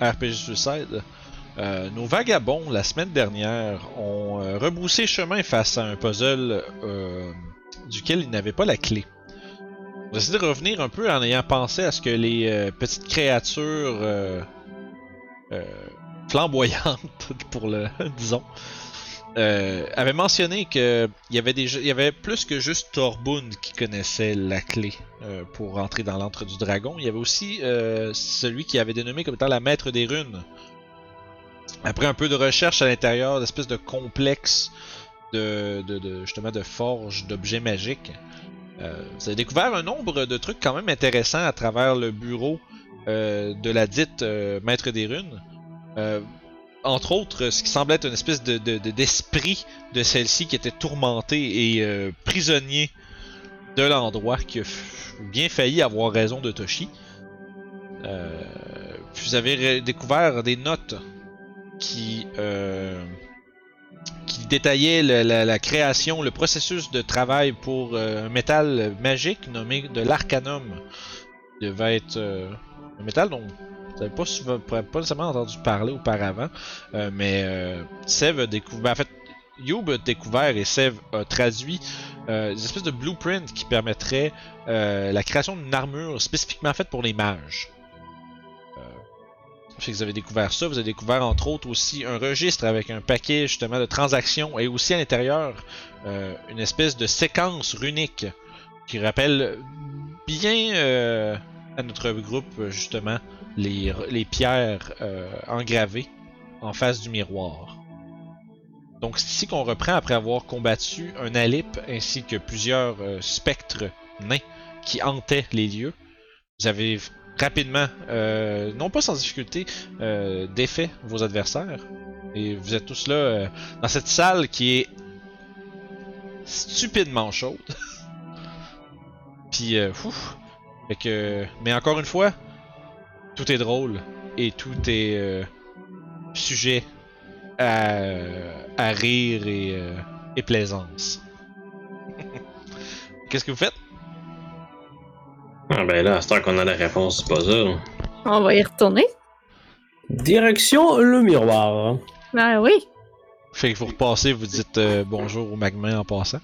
RPG Suicide. Euh, nos vagabonds, la semaine dernière, ont euh, rebroussé chemin face à un puzzle euh, duquel ils n'avaient pas la clé. On a de revenir un peu en ayant pensé à ce que les petites créatures flamboyantes, pour le disons, euh, avaient mentionné que il y avait des, il y avait plus que juste Torbund qui connaissait la clé euh, pour rentrer dans l'antre du dragon. Il y avait aussi euh, celui qui avait dénommé comme étant la maître des runes. Après un peu de recherche à l'intérieur d'espèces de complexe de, de, justement de forge d'objets magiques, vous avez découvert un nombre de trucs quand même intéressants à travers le bureau de la dite maître des runes. Entre autres, ce qui semble être une espèce de, de- de- d'esprit de celle-ci qui était tourmenté et euh, prisonnier de l'endroit, qui a bien failli avoir raison de Toshi. Euh, vous avez découvert des notes qui, euh, détaillaient la, création, le processus de travail pour euh, un métal magique nommé de l'arcanum. Il devait être un métal dont vous n'avez pas, pas nécessairement entendu parler auparavant, euh, mais euh, Sev a découvert. ben, en fait, a découvert et Sev a traduit euh, des espèces de blueprints qui permettraient euh, la création d'une armure spécifiquement faite pour les mages. Euh, vous avez découvert ça. Vous avez découvert entre autres aussi un registre avec un paquet justement de transactions et aussi à l'intérieur euh, une espèce de séquence runique qui rappelle bien euh, à notre groupe justement les, pierres euh, engravées en face du miroir. Donc c'est ici qu'on reprend après avoir combattu un Alip ainsi que plusieurs euh, spectres nains qui hantaient les lieux. Vous avez rapidement, euh, non pas sans difficulté, défait vos adversaires. Et vous êtes tous là dans cette salle qui est stupidement chaude. Puis, ouf. Que, mais encore une fois, tout est drôle et tout est euh, sujet à, à rire et, euh, et plaisance. Qu'est-ce que vous faites? Ah ben là, à ce qu'on a la réponse du puzzle. On va y retourner. Direction le miroir. Ah oui. Fait que vous repassez, vous dites euh, bonjour au magma en passant.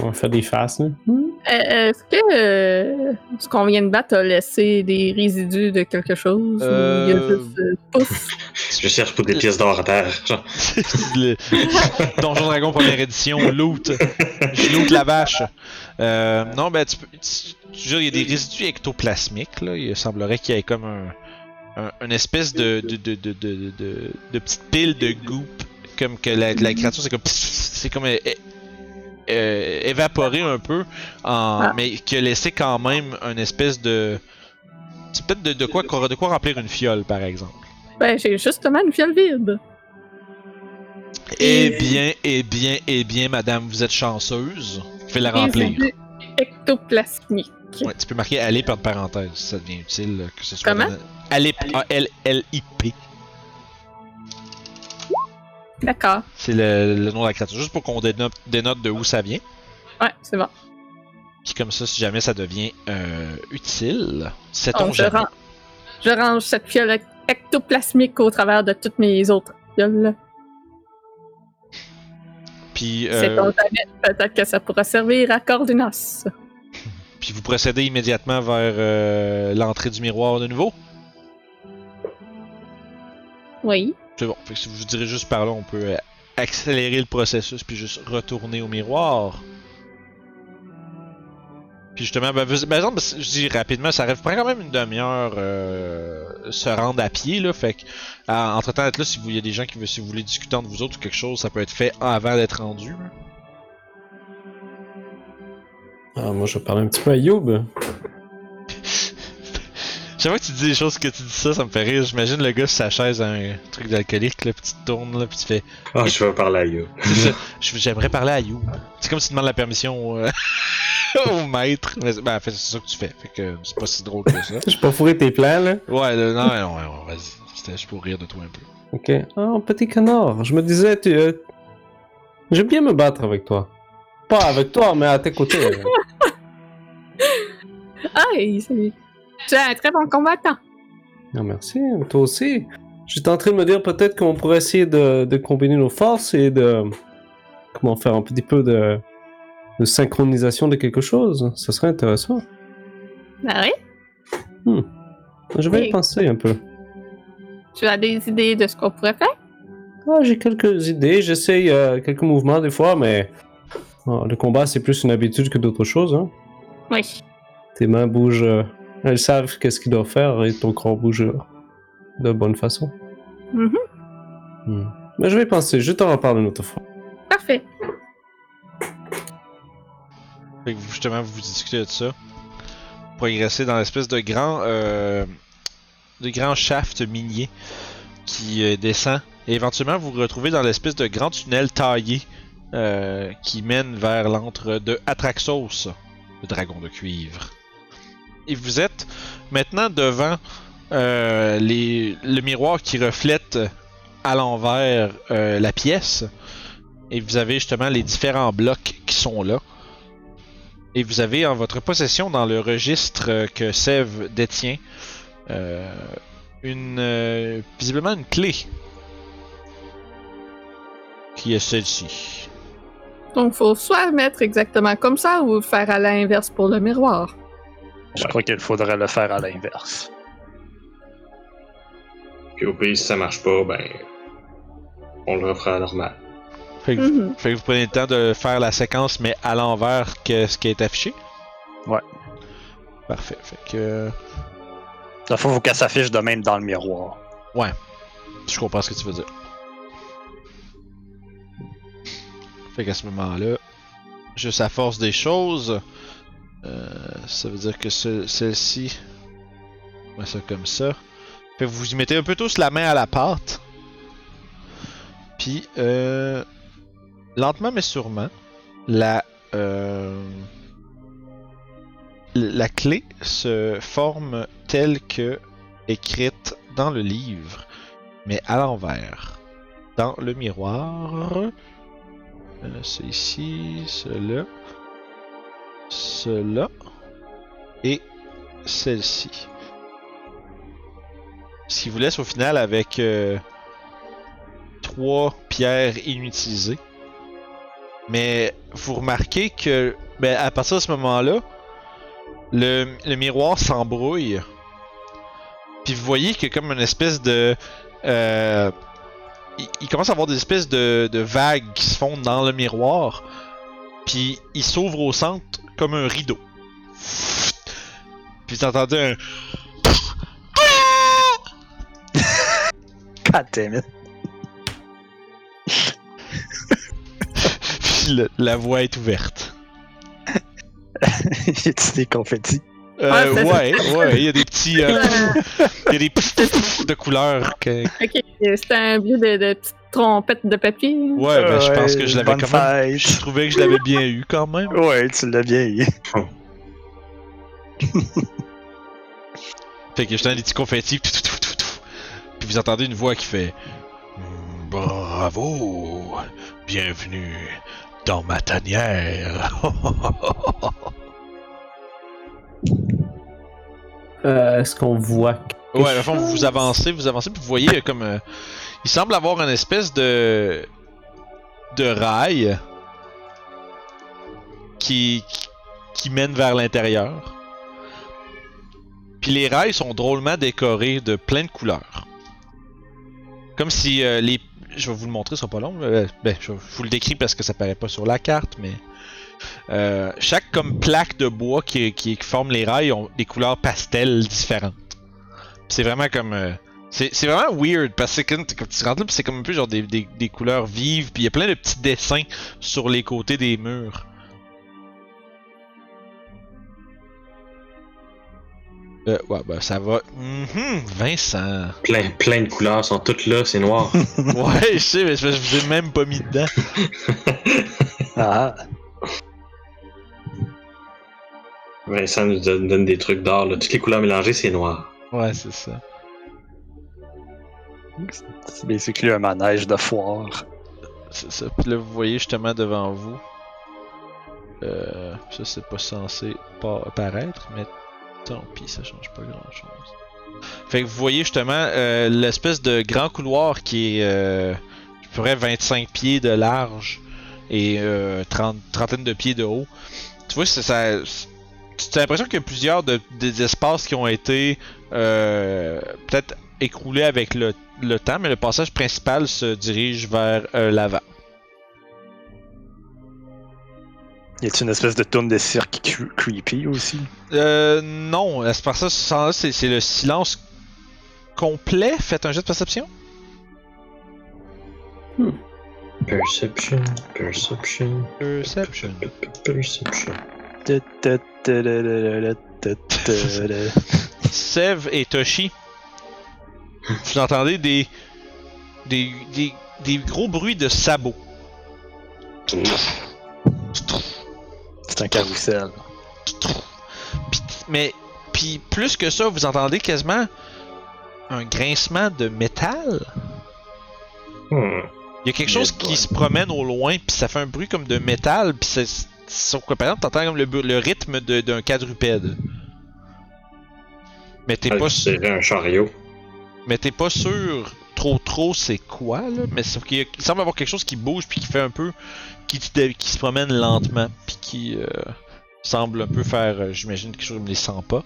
On va faire des faces. là. Euh, Est-ce que euh, ce qu'on vient de battre a laissé des résidus de quelque chose? ou il y a Euh, juste euh, pouf? Je cherche pour des pièces d'or à terre. Genre, le Donjon Dragon première édition, loot. Je loot la vache. Euh, non, ben tu peux. tu- tu- je veux dire, il y a des résidus ectoplasmiques, là. Il semblerait qu'il y ait comme un. un- une espèce de de, de, de, de, de, de petite pile de goop. Comme que la, la créature, c'est comme. C'est comme. euh, euh, évaporé un peu. En, Ah. Mais qui a laissé quand même une espèce de. C'est peut-être de, de, quoi, de quoi remplir une fiole, par exemple. Ben, j'ai justement une fiole vide. Eh bien, eh bien, eh bien, madame, vous êtes chanceuse. Je vais la remplir. Résidus ectoplasmiques. Ouais, tu peux marquer Alip entre parenthèses, si ça devient utile, que ce soit. Comment? Alip, A-L-L-I-P. D'accord. C'est le, le nom de la créature, juste pour qu'on dénote, dénote de où ça vient. Ouais, c'est bon. Puis comme ça, si jamais ça devient euh, utile, sait-on Donc, je, jamais. ran- je range cette fiole ectoplasmique au travers de toutes mes autres fioles. Puis, C'est euh, ton. Peut-être que ça pourra servir à Cordinos. puis vous procédez immédiatement vers euh, l'entrée du miroir de nouveau? Oui. C'est bon. Fait que si vous direz juste par là, on peut euh, accélérer le processus puis juste retourner au miroir. Puis justement, ben, par exemple, je dis rapidement, ça prend quand même une demi-heure euh, se rendre à pied là. Fait que entre temps, là, si vous y a des gens qui veulent, si vous voulez discuter entre vous autres ou quelque chose, ça peut être fait avant d'être rendu. Ah, moi, je vais parler un petit peu à Youb. Chaque fois que tu dis des choses que tu dis ça, ça me fait rire. J'imagine le gars sur sa chaise à un truc d'alcoolique là, puis tu te tournes là, puis tu fais. ah, je vais parler à You. J'aimerais parler à You. C'est comme si tu demandes la permission au, euh, au maître. Mais, ben, en fait, c'est ça que tu fais. Fait que c'est pas si drôle que ça. Je pas fourré tes plans, là. Ouais, là, non, non, non, vas-y. C'était juste pour rire de toi un peu. Ok. Oh, petit canard. Je me disais, tu. euh, J'aime bien me battre avec toi. Pas avec toi, mais à tes côtés. Ah, il- c'est- tu es un très bon combattant. Non, merci. Toi aussi. J'étais en train de me dire peut-être qu'on pourrait essayer de, de combiner nos forces et de. Comment faire un petit peu de, de synchronisation de quelque chose. Ça serait intéressant. Ah oui? Je vais y penser un peu. Tu as des idées de ce qu'on pourrait faire? Ah, j'ai quelques idées. J'essaye euh, quelques mouvements des fois, mais. oh, le combat, c'est plus une habitude que d'autres choses. Hein. Oui. Tes mains bougent. euh, elles savent qu'est-ce qu'ils doivent faire et ton corps bouge euh, de bonne façon. Mhm. Hmm. Mais je vais penser. Je t'en reparle une autre fois. Parfait. Fait que vous, justement, vous discutez de ça. Progresser dans l'espèce de grand, euh, de grand shaft minier qui euh, descend. Et éventuellement, vous vous retrouvez dans l'espèce de grand tunnel taillé euh, qui mène vers l'antre de Atraxos, le dragon de cuivre. Et vous êtes maintenant devant euh, le miroir qui reflète à l'envers euh, la pièce. Et vous avez justement les différents blocs qui sont là. Et vous avez en votre possession dans le registre euh, que Sev détient visiblement une clé qui est celle-ci. Donc, faut soit mettre exactement comme ça ou faire à l'inverse pour le miroir. Je crois qu'il faudrait le faire à l'inverse. Puis au pire, si ça marche pas, ben. On le refera normal. Fait que, Mhm. fait que vous prenez le temps de faire la séquence mais à l'envers que ce qui est affiché? Ouais. Parfait. Fait que Il faut qu'elle s'affiche de même dans le miroir. je comprends ce que tu veux dire. Fait qu'à ce moment-là, juste à force des choses, euh, ça veut dire que ce- celle-ci, on ça comme ça. Fait vous y mettez un peu tous la main à la pâte. Puis, euh, lentement mais sûrement, la, euh, la clé se forme telle que écrite dans le livre, mais à l'envers. Dans le miroir, euh, c'est ici, cela, cela et celle-ci. Ce vous laisse au final avec euh, trois pierres inutilisées. Mais vous remarquez que ben, à partir de ce moment-là, le, le miroir s'embrouille. Puis vous voyez a comme une espèce de. euh, il, commence à avoir des espèces de, de vagues qui se font dans le miroir. Puis il s'ouvre au centre comme un rideau. Puis entendez un. God damn it. Puis le- la voie est ouverte. y a des confettis? Euh, Ah, c'est- ouais, ouais, il y a des petits. euh, il y a des petits de couleurs. Que... Ok, c'était un bruit de, de petites trompettes de papier. Ouais, ben je pense que je l'avais quand même. Je trouvais que je l'avais bien eu quand même. Ouais, tu l'as bien eu. Fait que je donne des petits confettis. tout, tout, tout, tout, tout. Puis vous entendez une voix qui fait Bravo Bienvenue dans ma tanière. Euh, Est-ce qu'on voit ouais, à fond, vous avancez, vous avancez, puis vous voyez euh, comme. euh, il semble avoir une espèce de. de rail qui. qui, mène vers l'intérieur. Puis les rails sont drôlement décorés de plein de couleurs. Comme si euh, les. Je vais vous le montrer, ce sera pas long. euh, ben, je, vous le décris parce que ça paraît pas sur la carte, mais. euh, chaque comme plaque de bois qui, forme les rails ont des couleurs pastel différentes. C'est vraiment comme. C'est vraiment weird parce que quand, tu rentres là, c'est comme un peu genre des, des, des couleurs vives, puis il y a plein de petits dessins sur les côtés des murs. Euh, ouais, bah ça va. Mhm, Vincent. Plein, plein de couleurs sont toutes là, c'est noir. Ouais, je sais, mais je je vous ai même pas mis dedans. Ah, Vincent nous donne, donne des trucs d'or, là. Toutes les couleurs mélangées, c'est noir. Ouais, c'est ça. C'est basically un manège de foire. C'est ça. Puis là, vous voyez justement devant vous. Euh, ça, c'est pas censé pas apparaître, mais tant pis, ça change pas grand chose. Fait que vous voyez justement euh, l'espèce de grand couloir qui est euh, peu près 25 pieds de large et euh, 30, trentaine de pieds de haut. Tu vois, c'est ça. Tu as l'impression qu'il y a plusieurs de, des espaces qui ont été peut-être écroulés avec le, le temps, mais le passage principal se dirige vers euh, l'avant. Y a-t-il une espèce de tourne de cirque cre- creepy aussi? Euh, non, c'est par ça, ce sens-là, c'est c'est le silence complet. Faites un jet de perception. Perception, perception, Perception. perception. Sev et Toshi, vous entendez des, des, des, des gros bruits de sabots. C'est un carrousel. Mais puis plus que ça, vous entendez quasiment un grincement de métal. Hmm. Il y a quelque chose qui se promène au loin, puis ça fait un bruit comme de métal, puis c'est sauf que par exemple t'entends comme le, le rythme d'un quadrupède. Mais t'es Ah, pas C'est un chariot. Mais t'es pas sûr trop trop c'est quoi là, mais sauf qu'il semble avoir quelque chose qui bouge puis qui fait un peu qui, se promène lentement puis qui euh, semble un peu faire euh, j'imagine quelque chose comme les 100 pas.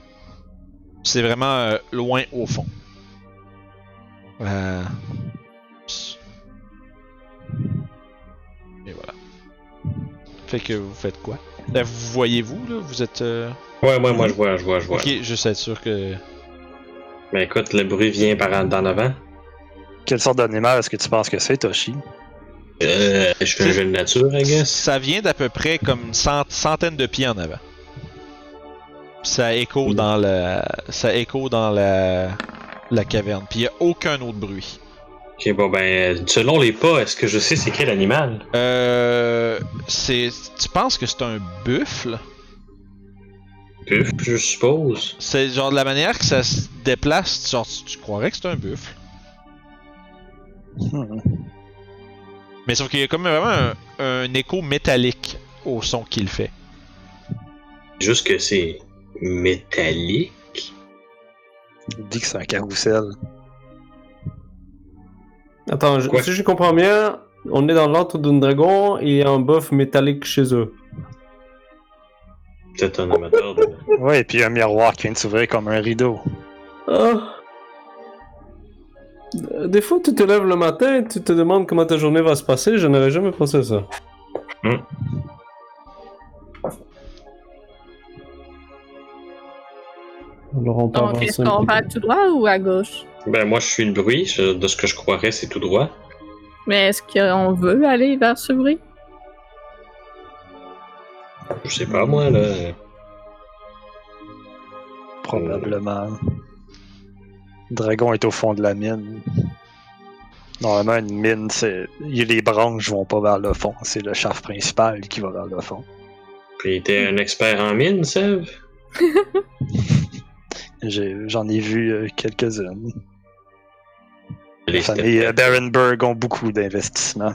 C'est vraiment euh, loin au fond. Euh, Et voilà. Fait que vous faites quoi? Là, vous voyez-vous, là? Vous êtes... euh, Ouais, ouais, moi je vois, je vois, je vois. Ok, juste être sûr que... Mais écoute, le bruit vient par en d'en avant. Quelle sorte d'animal est-ce que tu penses que c'est, Toshi? Euh, je fais un jeu de nature, I guess. Ça vient d'à peu près comme une cent- centaine de pieds en avant. Ça écho dans la... Ça écho dans la... La caverne. Puis y a aucun autre bruit. Ok, bon ben, selon les pas, est-ce que je sais c'est quel animal? Euh... C'est... Tu penses que c'est un buffle? Buffle, je suppose. C'est genre de la manière que ça se déplace, genre tu, tu croirais que c'est un buffle. Hmm. Mais sauf qu'il y a comme vraiment un, un écho métallique au son qu'il fait. Juste que c'est métallique. Il dit que c'est un carrousel. Attends, je- si je comprends bien, on est dans l'antre d'un dragon et il y a un buff métallique chez eux. Peut-être un amateur de. Ouais, et puis un miroir qui vient de s'ouvrir comme un rideau. Ah. Des fois, tu te lèves le matin et tu te demandes comment ta journée va se passer. Je n'avais jamais pensé à ça. Alors, on peut Donc, est-ce qu'on va tout droit ou à gauche? Ben, moi je suis le bruit. je- De ce que je croirais, c'est tout droit. Mais est-ce qu'on veut aller vers ce bruit? Je sais pas, moi, là. Probablement. Le dragon est au fond de la mine. Normalement, une mine, c'est. Les branches vont pas vers le fond. C'est le shaft principal qui va vers le fond. Puis t'es un expert en mine, Sev? J'ai- J'en ai, vu euh, quelques-unes. Les La famille euh, Barenberg ont beaucoup d'investissements.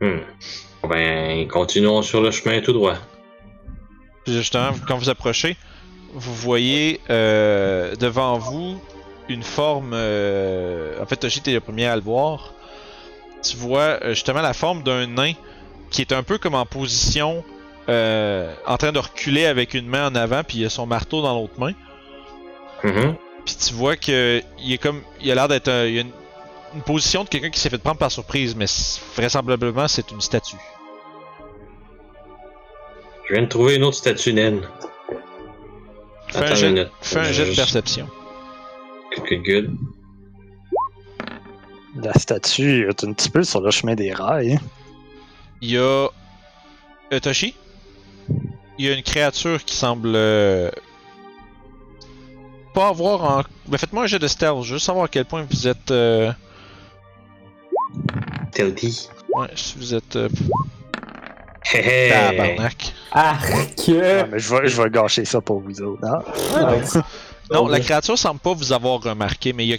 Hmm. Bon, Ben, continuons sur le chemin tout droit. Justement, quand vous approchez, vous voyez euh, devant vous une forme. euh, En fait, Toshi, t'es le premier à le voir. Tu vois euh, justement la forme d'un nain qui est un peu comme en position, euh, en train de reculer avec une main en avant, puis il a son marteau dans l'autre main. Mhm. Puis tu vois que il est comme, il a l'air d'être, il a une, une position de quelqu'un qui s'est fait prendre par surprise, mais vraisemblablement c'est une statue. Je viens de trouver une autre statue naine. Fais un Attends jet, une minute. fais un jet de perception. Good, good. La statue est un petit peu sur le chemin des rails. Il y a euh, Toshi? Il y a une créature qui semble euh, pas avoir en. Ben, faites-moi un jet de stealth, juste savoir à quel point vous êtes. euh, Telty. Ouais, si vous êtes. Euh, hé. tabarnak. Ah, mais je vais, je vais gâcher ça pour vous autres. hein. Non, la créature semble pas vous avoir remarqué, mais il y a...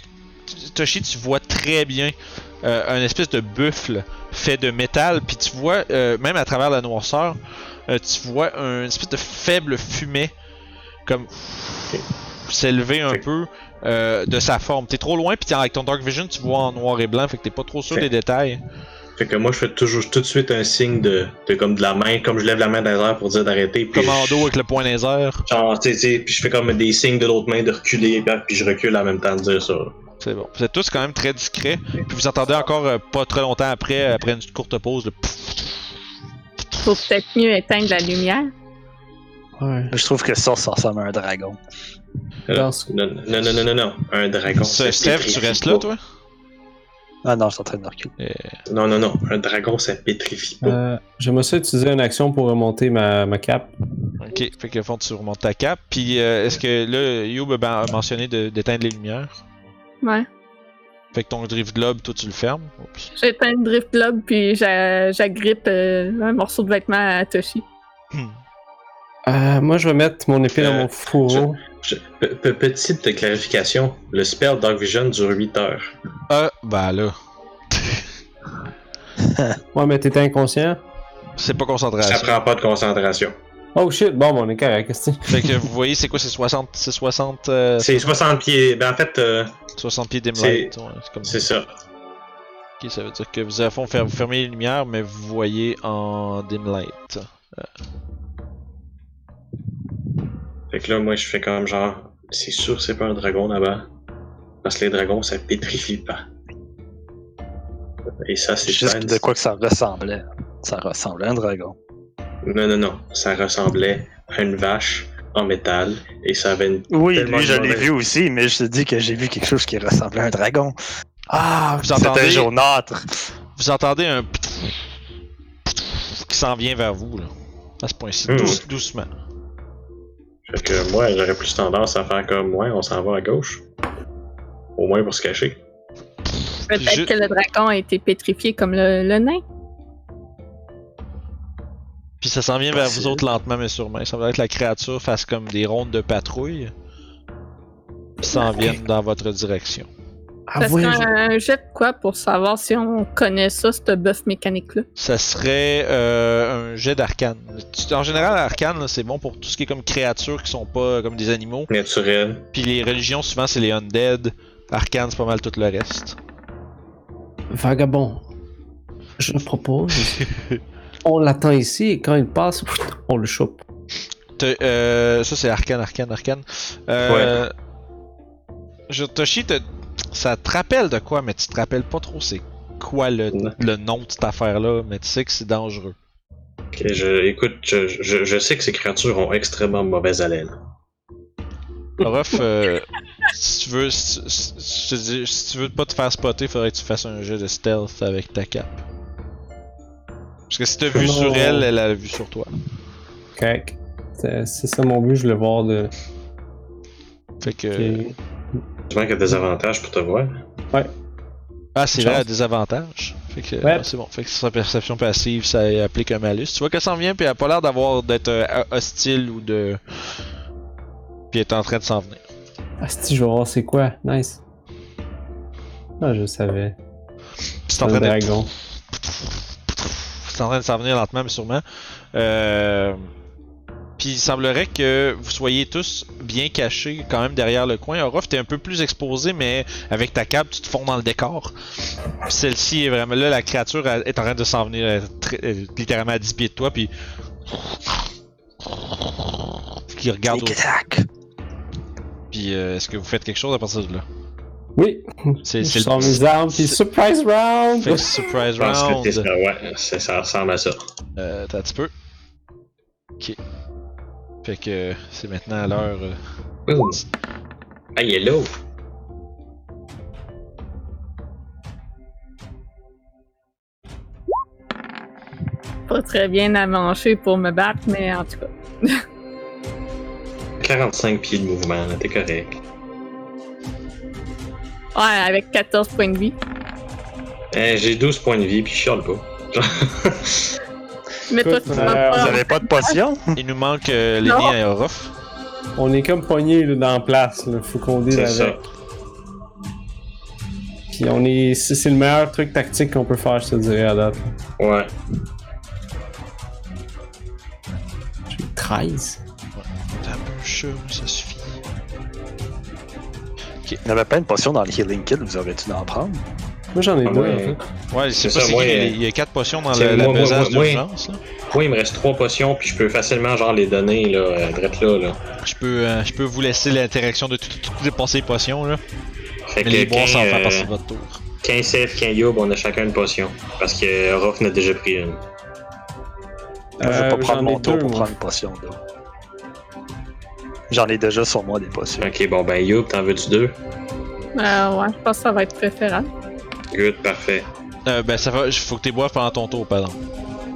Toshi, tu vois très bien euh, un espèce de buffle fait de métal, puis tu vois, euh, même à travers la noirceur, euh, tu vois un espèce de faible fumée comme s'élever un peu euh, de sa forme. T'es trop loin, puis t'es- avec ton Dark Vision, tu vois en noir et blanc, fait que t'es pas trop sûr Fait- des détails. Fait que moi, je fais toujours tout de suite un signe de, de comme de la main, comme je lève la main dans les airs pour dire d'arrêter. Commando je- avec le point des airs. Genre, tu sais, tu sais, puis je fais comme des signes de l'autre main de reculer, puis, puis je recule en même temps de dire ça. C'est bon. Vous êtes tous quand même très discrets. Puis vous entendez encore euh, pas très longtemps après, après une courte pause, le pfff. Faut peut-être mieux éteindre la lumière. Ouais. Je trouve que ça, ça ressemble à un dragon. Non, non, non, non, non, non. Un dragon. Ça Steph, tu restes là, toi? Ah non, je suis en train de reculer. Non, non, non. Un dragon, ça pétrifie pas. Euh, J'aimerais ça utiliser une action pour remonter ma, ma cape. Ok, fait que fond tu remontes ta cape. Puis euh, est-ce que là, Youb a ben- mentionné de- d'éteindre les lumières? Ouais. Fait que ton drift globe, toi tu le fermes? J'éteins le drift globe puis j'a- j'agrippe euh, un morceau de vêtement à Toshi. Euh, moi, je vais mettre mon épée dans Euh, mon fourreau. Je- pe- pe- petite clarification. Le spell Dark Vision dure 8 heures. Ah, bah là. Ouais, mais t'étais inconscient. C'est pas Ça concentration. prend pas de concentration. Oh shit, bon, on est correct. Fait que vous voyez, c'est quoi, c'est 60, c'est 60, euh, C'est 60 pieds. Ben, en fait, euh, 60 pieds dim C'est- ça. Ok, ça veut dire que vous, à fond, vous fermez les lumières, mais vous voyez en dim light. Fait que là, moi, je fais comme genre, c'est sûr, c'est pas un dragon là-bas. Parce que les dragons, ça pétrifie pas. Et ça, c'est Juste de quoi que ça ressemblait. Ça ressemblait à un dragon. Non, non, non. Ça ressemblait à une vache en métal. Et ça avait une. Oui, lui, je l'ai vu aussi, mais je te dis que j'ai vu quelque chose qui ressemblait à un dragon. Ah, vous C'était entendez, jaunâtre. vous entendez un qui s'en vient vers vous, là. À ce point-ci, Hmm. douce- doucement. Fait que moi, j'aurais plus tendance à faire comme moi, on s'en va à gauche. Au moins pour se cacher. Peut-être Je- que le dragon a été pétrifié comme le, le nain. Puis ça s'en vient vers vous autres lentement mais sûrement. Ça va être que la créature fasse comme des rondes de patrouille. Puis s'en viennent dans votre direction. Ah, Ça ouais, serait je- un jet de quoi pour savoir si on connaît ça, ce buff mécanique-là? Ça serait euh, un jet d'arcane. En général, arcane, là, c'est bon pour tout ce qui est comme créatures qui sont pas comme des animaux. Naturel. Puis les religions, souvent, c'est les undead. Arcane, c'est pas mal tout le reste. Vagabond. Je propose. on l'attend ici et quand il passe, on le chope. Euh, ça, c'est arcane, arcane, arcane. Euh, je, Toshi, te- ça te rappelle de quoi, mais tu te rappelles pas trop c'est quoi le, le nom de cette affaire-là, mais tu sais que c'est dangereux. Ok, je, écoute, je, je, je sais que ces créatures ont extrêmement mauvaise haleine. Orof, euh, si tu veux, si, tu veux pas te faire spotter, faudrait que tu fasses un jeu de stealth avec ta cape. Parce que si t'as vu Non. sur elle, elle a vu sur toi. Correct. C'est c'est ça mon but, je voulais voir de. Fait que. Ok. Tu manques à des avantages pour te voir. Ah, c'est vrai, des avantages. Fait que Ouais. ah, c'est bon. Fait que sa perception passive, ça applique un malus. Tu vois qu'elle s'en vient, puis elle a pas l'air d'avoir d'être euh, hostile ou de. Puis elle est en train de s'en venir. Ah, si, je vais voir c'est quoi. Nice. Ah, je savais. C'est en Un train de. dragon. C'est en train de s'en venir lentement, mais sûrement. Euh... Puis il semblerait que vous soyez tous bien cachés quand même derrière le coin. Orof, t'es un peu plus exposé, mais avec ta cape, tu te fonds dans le décor. Puis Celle-ci est vraiment là, la créature elle est en train de s'en venir euh, très- euh, littéralement à 10 pieds de toi, puis. Qui regarde au... Puis euh, est-ce que vous faites quelque chose à partir de là? Oui, C'est je c'est sors mes armes, puis surprise round! Fait surprise Je pense que round. t'es- ouais, c'est- ça ressemble à ça. Euh, t'as un petit peu. Ok. Fait que c'est maintenant à l'heure. Ouh. Ah, il est là. Pas très bien à manger pour me battre, mais en tout cas. 45 pieds de mouvement, là, t'es correct. Ouais, avec 14 points de vie. Eh, J'ai 12 points de vie, puis je chiale pas. Mais toi, Écoute, tu euh, Vous pas. avez pas de potion? Il nous manque euh, Non. et Orof. On est comme poigné là, dans la place, là. faut qu'on dise C'est avec. ça. Puis on est. C'est le meilleur truc tactique qu'on peut faire, je te dirais à date. Ouais. J'ai 13. Attends un peu, ça suffit. Il y avait plein de potions dans le Healing Kit, vous aurez dû en prendre? Moi j'en ai Ah deux ouais. en fait. Ouais, c'est pas ça, moi, euh, il y a 4 potions dans la, la moi, moi, d'urgence. Moi, il me reste trois potions, puis je peux facilement genre les donner là, euh, direct là. là. Je peux, euh, je peux vous laisser l'interaction de tout- tout- toutes les passées potions là. Fait Mais les que boire, va qu'un faire partie euh, votre tour. qu'un Seth, qu'un Yob, on a chacun une potion. Parce que euh, Ruff en a déjà pris une. Moi, je vais Euh, pas prendre j'en ai mon tour deux, pour moi. prendre une potion là. J'en ai déjà sur moi des potions. Ok, bon ben Yob, t'en veux-tu deux? Euh, ouais, je pense que ça va être préférable. Good, parfait. Euh, ben ça va, faut que tu boives pendant ton tour, pardon.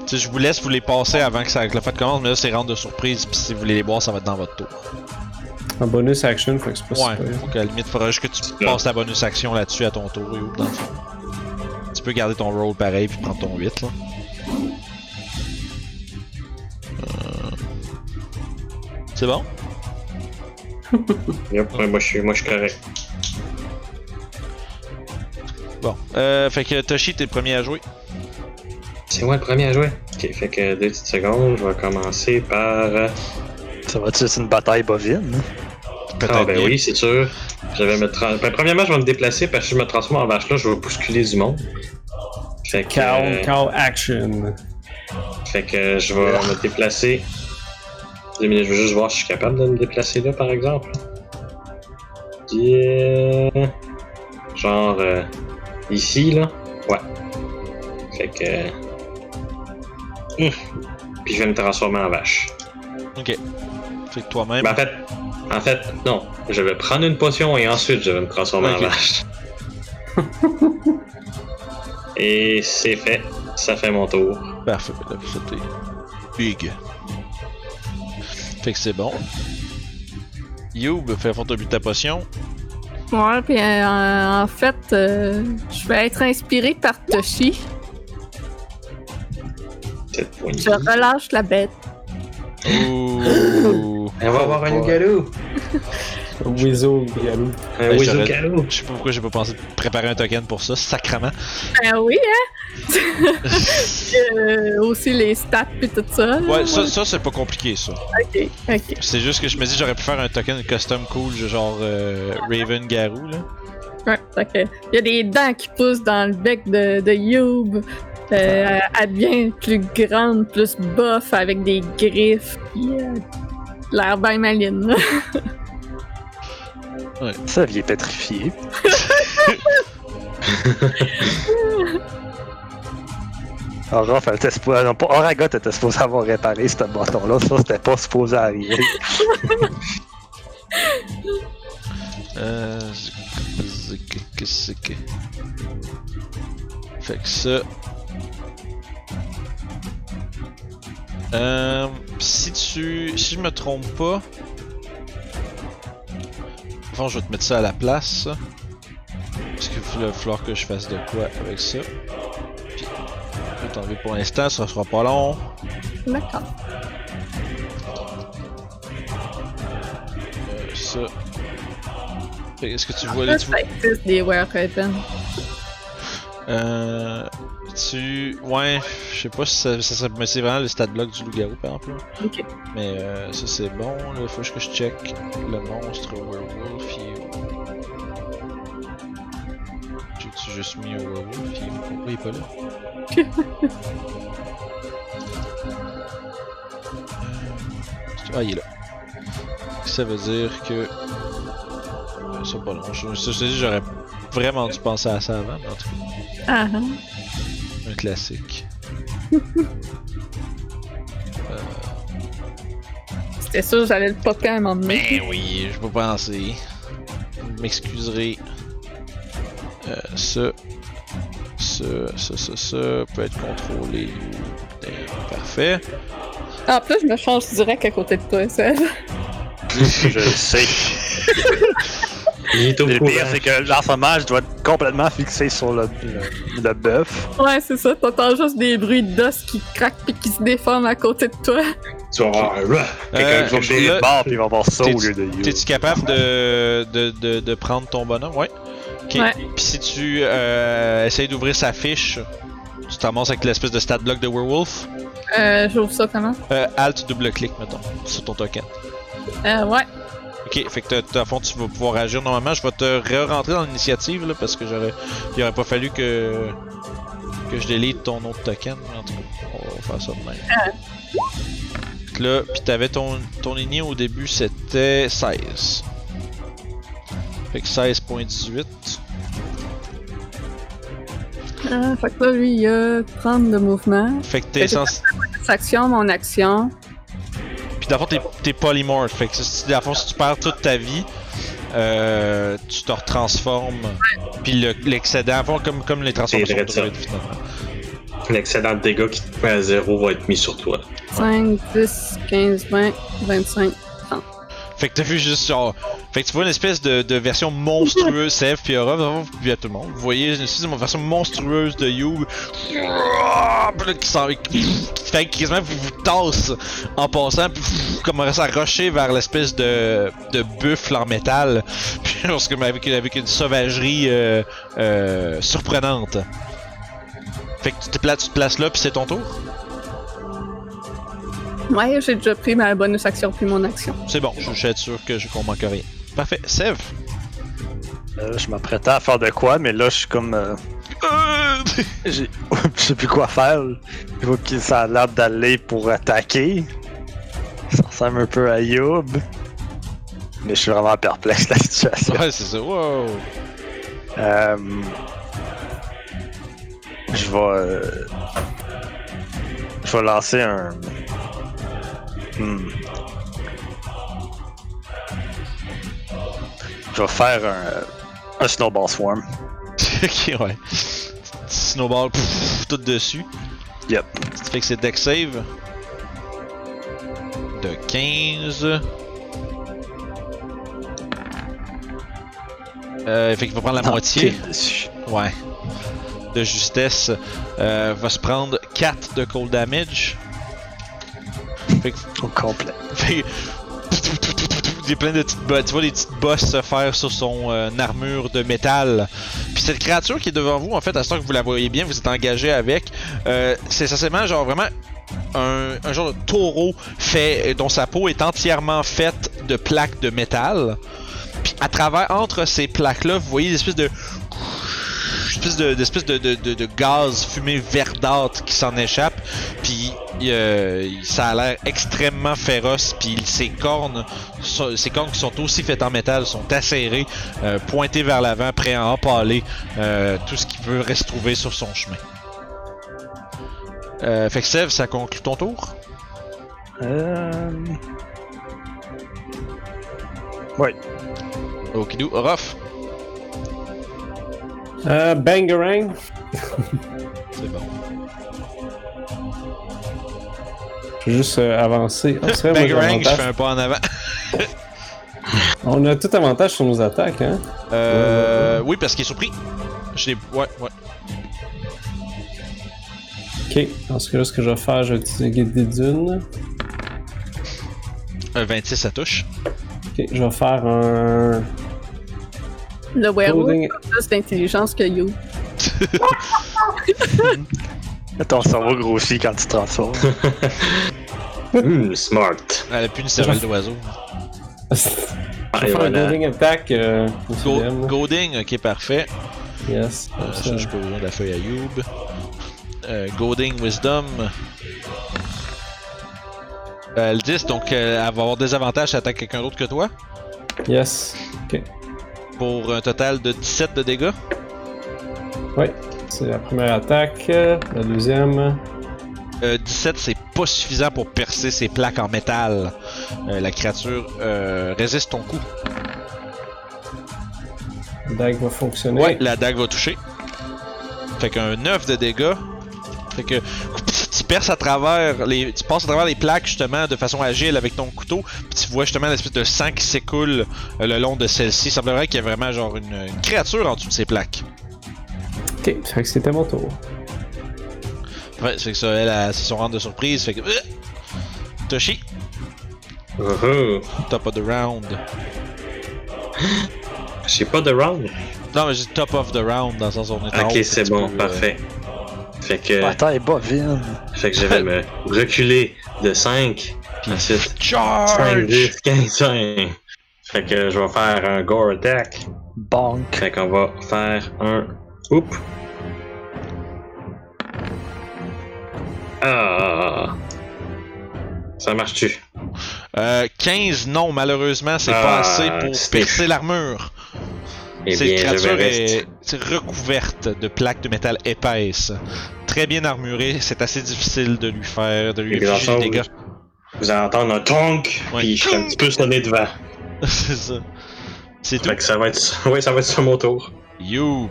Tu sais, je vous laisse vous les passer avant que, ça, que le fait commence, mais là c'est rendre de surprise, puis si vous voulez les boire, ça va être dans votre tour. En bonus action, fait que c'est pas Ouais, faut qu'à la limite, faudra juste que tu passes la bonus action là-dessus à ton tour, Youb, dans le fond. Tu peux garder ton roll pareil, puis prendre ton 8, là. Euh, C'est bon? Yep, ouais, moi je suis moi je suis correct. Bon. Euh, fait que Toshi, t'es le premier à jouer. C'est moi le premier à jouer. Ok, fait que deux petites secondes, je vais commencer par. euh, Ça va-tu être une bataille bovine? Peut-être Ah ben bien. oui, c'est sûr. Je vais me tra- ben, premièrement, je vais me déplacer parce que si je me transforme en vache là, je vais bousculer du monde. Fait que, Cow, euh, cow action. fait que je vais me déplacer. Deux minutes, je veux juste voir si je suis capable de me déplacer là, par exemple. Yeah. Genre euh, ici là? Ouais. Fait que. euh, hum. Puis je vais me transformer en vache. Ok. Fait que toi-même. Ben, en fait, en fait, non. Je vais prendre une potion et ensuite je vais me transformer en vache. et c'est fait. Ça fait mon tour. Parfait, là, c'était big. Fait que c'est bon. Youb, fais fond, t'as bu ta potion. Ouais, puis euh, en fait, euh, je vais être inspiré par Toshi. Cette poignée. Je relâche la bête. Ouh. On va avoir un Ouais. Weasel, galou. Un Ben, galop. Je sais pas pourquoi j'ai pas pensé de préparer un token pour ça, sacrement. Ben oui, hein? Euh, aussi les stats puis tout ça. Ouais, ça, ça c'est pas compliqué ça. Ok, ok. C'est juste que je me dis j'aurais pu faire un token custom cool, genre euh, Raven Garou là. Ouais, que, il y a des dents qui poussent dans le bec de, de Youb. Euh, elle devient plus grande, plus buff, avec des griffes, puis euh, l'air bien maline. Ça, il est pétrifié. Non, pas Oragot était supposé avoir réparé ce bâton-là. Ça, c'était pas supposé arriver. Euh. zik- zik- Fait que ça. Euh, si tu. Si je me trompe pas. Bon, je vais te mettre ça à la place. Parce qu'il va falloir que je fasse de quoi avec ça. Puis, je vais t'enlever pour l'instant, ça sera pas long. D'accord. Euh, ça. Est-ce que tu vois existe des Werewolven. Euh. Tu. Ouais, je sais pas si ça, ça serait. Mais c'est vraiment le stat block du loup-garou par exemple. Ok. Mais euh, ça c'est bon, là, faut que je check le monstre werewolf. Où? J'ai-tu juste mis un werewolf? Où? Pourquoi il est pas là? Ah, il est là. Ça veut dire que. C'est pas long. Je, je, je te dis, j'aurais vraiment dû penser à ça avant, mais en tout cas, Ah, ah. Un classique. C'était sûr, j'allais le popper à un moment donné. Ben oui, je peux penser. Vous m'excuserez. Euh, ça, ça, ça, ça, ça peut être contrôlé. Euh, Parfait. En plus, je me change direct à côté de toi, Seb. je le sais. Il est au Et le courant. pire, c'est que l'ensommage doit être complètement fixé sur le, le, le bœuf. Ouais, c'est ça. T'entends juste des bruits d'os qui craquent puis qui se déforment à côté de toi. Tu vas avoir un rah! Quelqu'un Euh, qui va là, de bord, puis il va avoir ça au lieu de you. T'es-tu capable de, de, de, de prendre ton bonhomme? Ouais. Ok. Ouais. Puis si tu euh, essayes d'ouvrir sa fiche, tu t'amasses avec l'espèce de stat block de werewolf? Euh, j'ouvre ça comment? Euh, alt double clic, mettons, sur ton token. Euh, ouais. Ok, fait que t'as- à fond tu vas pouvoir agir normalement. Je vais te re-rentrer dans l'initiative là parce que j'aurais. Il aurait pas fallu que. que je délite ton autre token. mais En tout cas, on va faire ça de même. Que Là, pis t'avais ton, ton lignée au début, c'était 16. Fait que 16.18. Ah, fait que là, lui, il a 30 de mouvement. Fait que t'es censé. Sa action, mon action. Pis d'abord t'es, t'es polymorph. Fait que si, dans le fond, si tu perds toute ta vie, euh, tu te retransformes. Puis le- l'excédent, fond, comme, comme les transformations de finalement. L'excédent de dégâts qui te met à zéro va être mis sur toi. 5, 10, 15, 20, 25. Fait que t'as vu juste genre. Fait que tu vois une espèce de, de version monstrueuse, Sèvres puis Aura, puis à tout le monde. Vous voyez une de version monstrueuse de You. Qui qui fait quasiment vous, vous tasse en passant, puis vous commencez à rusher vers l'espèce de, de buffle en métal. Puis avec, avec une sauvagerie euh, euh, surprenante. Fait que tu te, places, tu te places là, puis c'est ton tour. Ouais, j'ai déjà pris ma bonus action puis mon action. C'est bon, je suis sûr que je qu'on manque rien. Parfait. Sev. Euh, je m'apprêtais à faire de quoi, mais là, je suis comme. euh, j'ai- je sais plus quoi faire. Je vois que ça a l'air d'aller pour attaquer. Ça ressemble un peu à Youb. Mais je suis vraiment perplexe de la situation. Ouais, c'est ça. Wow. Euh, je vais. euh, je vais lancer un. Hmm. Je vais faire un, un Snowball Swarm. ok, ouais. Snowball, pff, tout dessus. Yep. Qui fait que c'est deck save. De 15. Euh, fait qu'il va prendre la moitié. Ah, dessus. Ouais. De justesse. Euh, va se prendre 4 de cold damage. Fait que Au complet. fait que- Il y a plein de petites bosses. Tu vois des petites bosses se faire sur son euh, armure de métal. Puis cette créature qui est devant vous, en fait, à ce temps que vous la voyez bien, vous êtes engagé avec, euh, c'est essentiellement genre vraiment un, un genre de taureau fait dont sa peau est entièrement faite de plaques de métal. Puis à travers entre ces plaques-là, vous voyez des espèces de espèce de, d'espèce de, de, de, de gaz fumée verdâtre qui s'en échappe. Puis euh, ça a l'air extrêmement féroce. Puis ses cornes, so- ses cornes qui sont aussi faites en métal, sont acérées, euh, pointées vers l'avant, prêts à empaler euh, tout ce qui peut rester trouvé sur son chemin. Euh, fait que Sev, ça conclut ton tour? Euh... Okidou, Ruff. Euh, Bangarang. C'est bon. Je vais juste euh, avancer. C'est vrai, moi, j'ai Bangarang, je avantage. fais un pas en avant. On a tout avantage sur nos attaques, hein. Euh, oui, parce qu'il est surpris. Je l'ai. Ouais, ouais. Ok, dans ce cas-là, ce que je vais faire, je vais utiliser Guide des Dunes. Un 26, ça touche. Ok, je vais faire un. Le werewolf Coding. a plus d'intelligence que You. Ton cerveau grossit quand tu te transformes. Hmm, smart. Elle a plus une cervelle d'oiseau. Je vais faire un voilà. Goading Attack. Euh, Go- CDM. Goading, ok, parfait. Yes, Euh, ça, ça. je peux de la feuille à Youb. Euh, Goading Wisdom. Euh, le 10, donc euh, elle va avoir des avantages si elle attaque quelqu'un d'autre que toi? Yes. Pour un total de 17 de dégâts. C'est la première attaque. euh, La deuxième. Euh, 17, c'est pas suffisant pour percer ses plaques en métal. Euh, la créature euh, résiste ton coup. La dague va fonctionner. Ouais, la dague va toucher. Fait qu'un 9 de dégâts. Fait que perces à travers les. Tu passes à travers les plaques justement de façon agile avec ton couteau. Puis tu vois justement l'espèce de sang qui s'écoule euh, le long de celle-ci. Il semblerait qu'il y a vraiment genre une, une créature en dessous de ces plaques. Ok, ça fait que c'était mon tour. Ouais, ça fait que ça, elle, c'est son rang de surprise. Fait que. Euh, Toshi, Mhm. top of the round. J'ai pas de round. Non, mais juste top of the round dans le sens où on est en haut, Ok, c'est bon, peu, euh, parfait. Fait que, Attends, elle est bovine. fait que je vais me reculer de 5. Puis ensuite, 5, Charge! 10, 15, 20. Fait que je vais faire un Gore Attack. Bonk. Fait qu'on va faire un. Oups! Ah! Ça marche-tu? Euh, 15, non, malheureusement, c'est Ah, pas assez pour percer l'armure. Eh Cette bien, créature est recouverte de plaques de métal épaisses. Très bien armurée, c'est assez difficile de lui faire, de lui infliger des dégâts. Vous allez entendre un tonk, Ouais. puis je suis un petit peu sonné devant. c'est ça. C'est tout. Fait que ça va être, ouais, ça va être sur mon tour. Youb.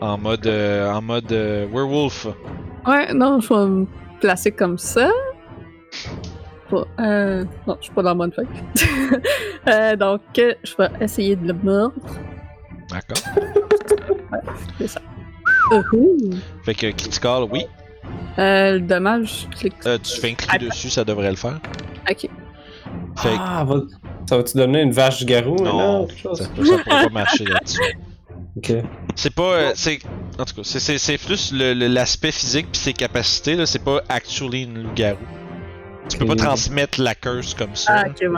En mode, euh, en mode euh, werewolf. Ouais, non, je vais me placer comme ça. Pas- euh, non, je suis pas dans la bonne feuille. Euh, donc, je vais essayer de le mordre. D'accord. C'est ça. Uhou. Fait que critical, oui. Euh, le dommage, je clique. Euh, tu fais un clic dessus, ça devrait le faire. Ok. Fait que- Ah, va- ça va-tu donner une vache garou non, ça, ça pourrait pas marcher là-dessus. Ok. C'est pas. euh, c'est, en tout cas, c'est, c'est, c'est plus le- le- l'aspect physique puis ses capacités, là. C'est pas actually une loup-garou. Tu peux pas Ok. transmettre la curse comme ça. Ah, ok, ouais.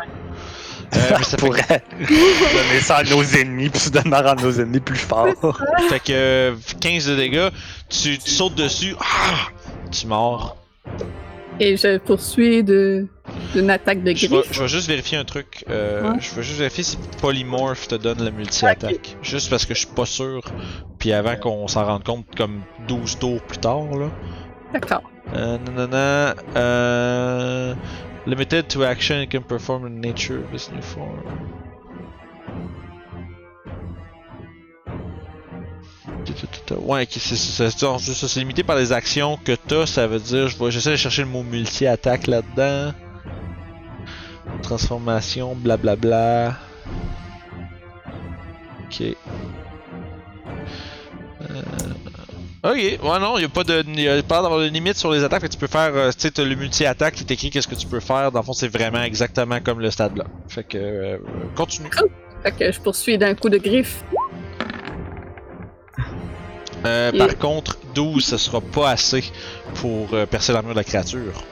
Euh, mais ça pourrait donner ça à nos ennemis, puis soudainement rendre nos ennemis plus forts. fait que euh, 15 de dégâts, tu, tu sautes dessus, ah, tu mords. Et je poursuis de d'une attaque de Je vais, griffe. je vais juste vérifier un truc. Euh, Ouais. Je vais juste vérifier si Polymorph te donne la multi-attaque. Juste parce que je suis pas sûr. Puis avant qu'on s'en rende compte, comme 12 tours plus tard, là. D'accord. Euh, nanana, euh, limited to action, it can perform in nature of this new form. Ouais, c'est- ça, c'est limité par les actions que t'as, ça veut dire, j'essaie de chercher le mot multi-attaque là-dedans. Transformation, blablabla. Ok. Ok, ouais, non, il a pas de. Y a pas d'avoir de limite sur les attaques, fait que tu peux faire. euh, tu sais, t'as le multi-attaque qui t'écrit qu'est-ce que tu peux faire. Dans le fond, c'est vraiment exactement comme le stade là. Fait que. euh, continue. Fait que je poursuis d'un coup de griffe. Euh, Et- Par contre, 12, ce sera pas assez pour euh, percer l'armure de la créature.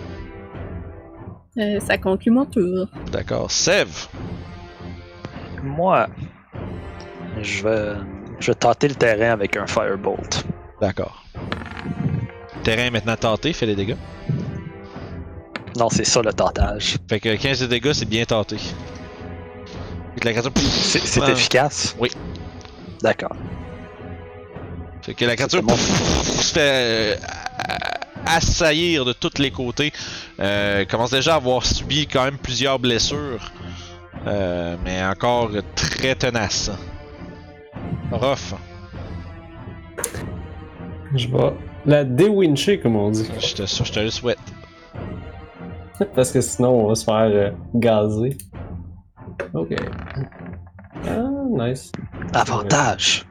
Euh, ça conclut mon tour. D'accord. Sève. Moi, je vais, je vais tâter le terrain avec un Firebolt. D'accord. Terrain est maintenant tenté, fait les dégâts. Non, c'est ça le tentage. Fait que 15 de dégâts, c'est bien tenté. Fait que la créature. C'est c'est Ah. efficace? Oui. D'accord. Fait que la créature se fait euh, assaillir de tous les côtés. Euh, commence déjà à avoir subi quand même plusieurs blessures. Euh, mais encore très tenace. Rough. Je vais la déwincher, comme on dit. Je te, je te le souhaite. Parce que sinon, on va se faire euh, gazer. Ok. Ah, nice. Avantage.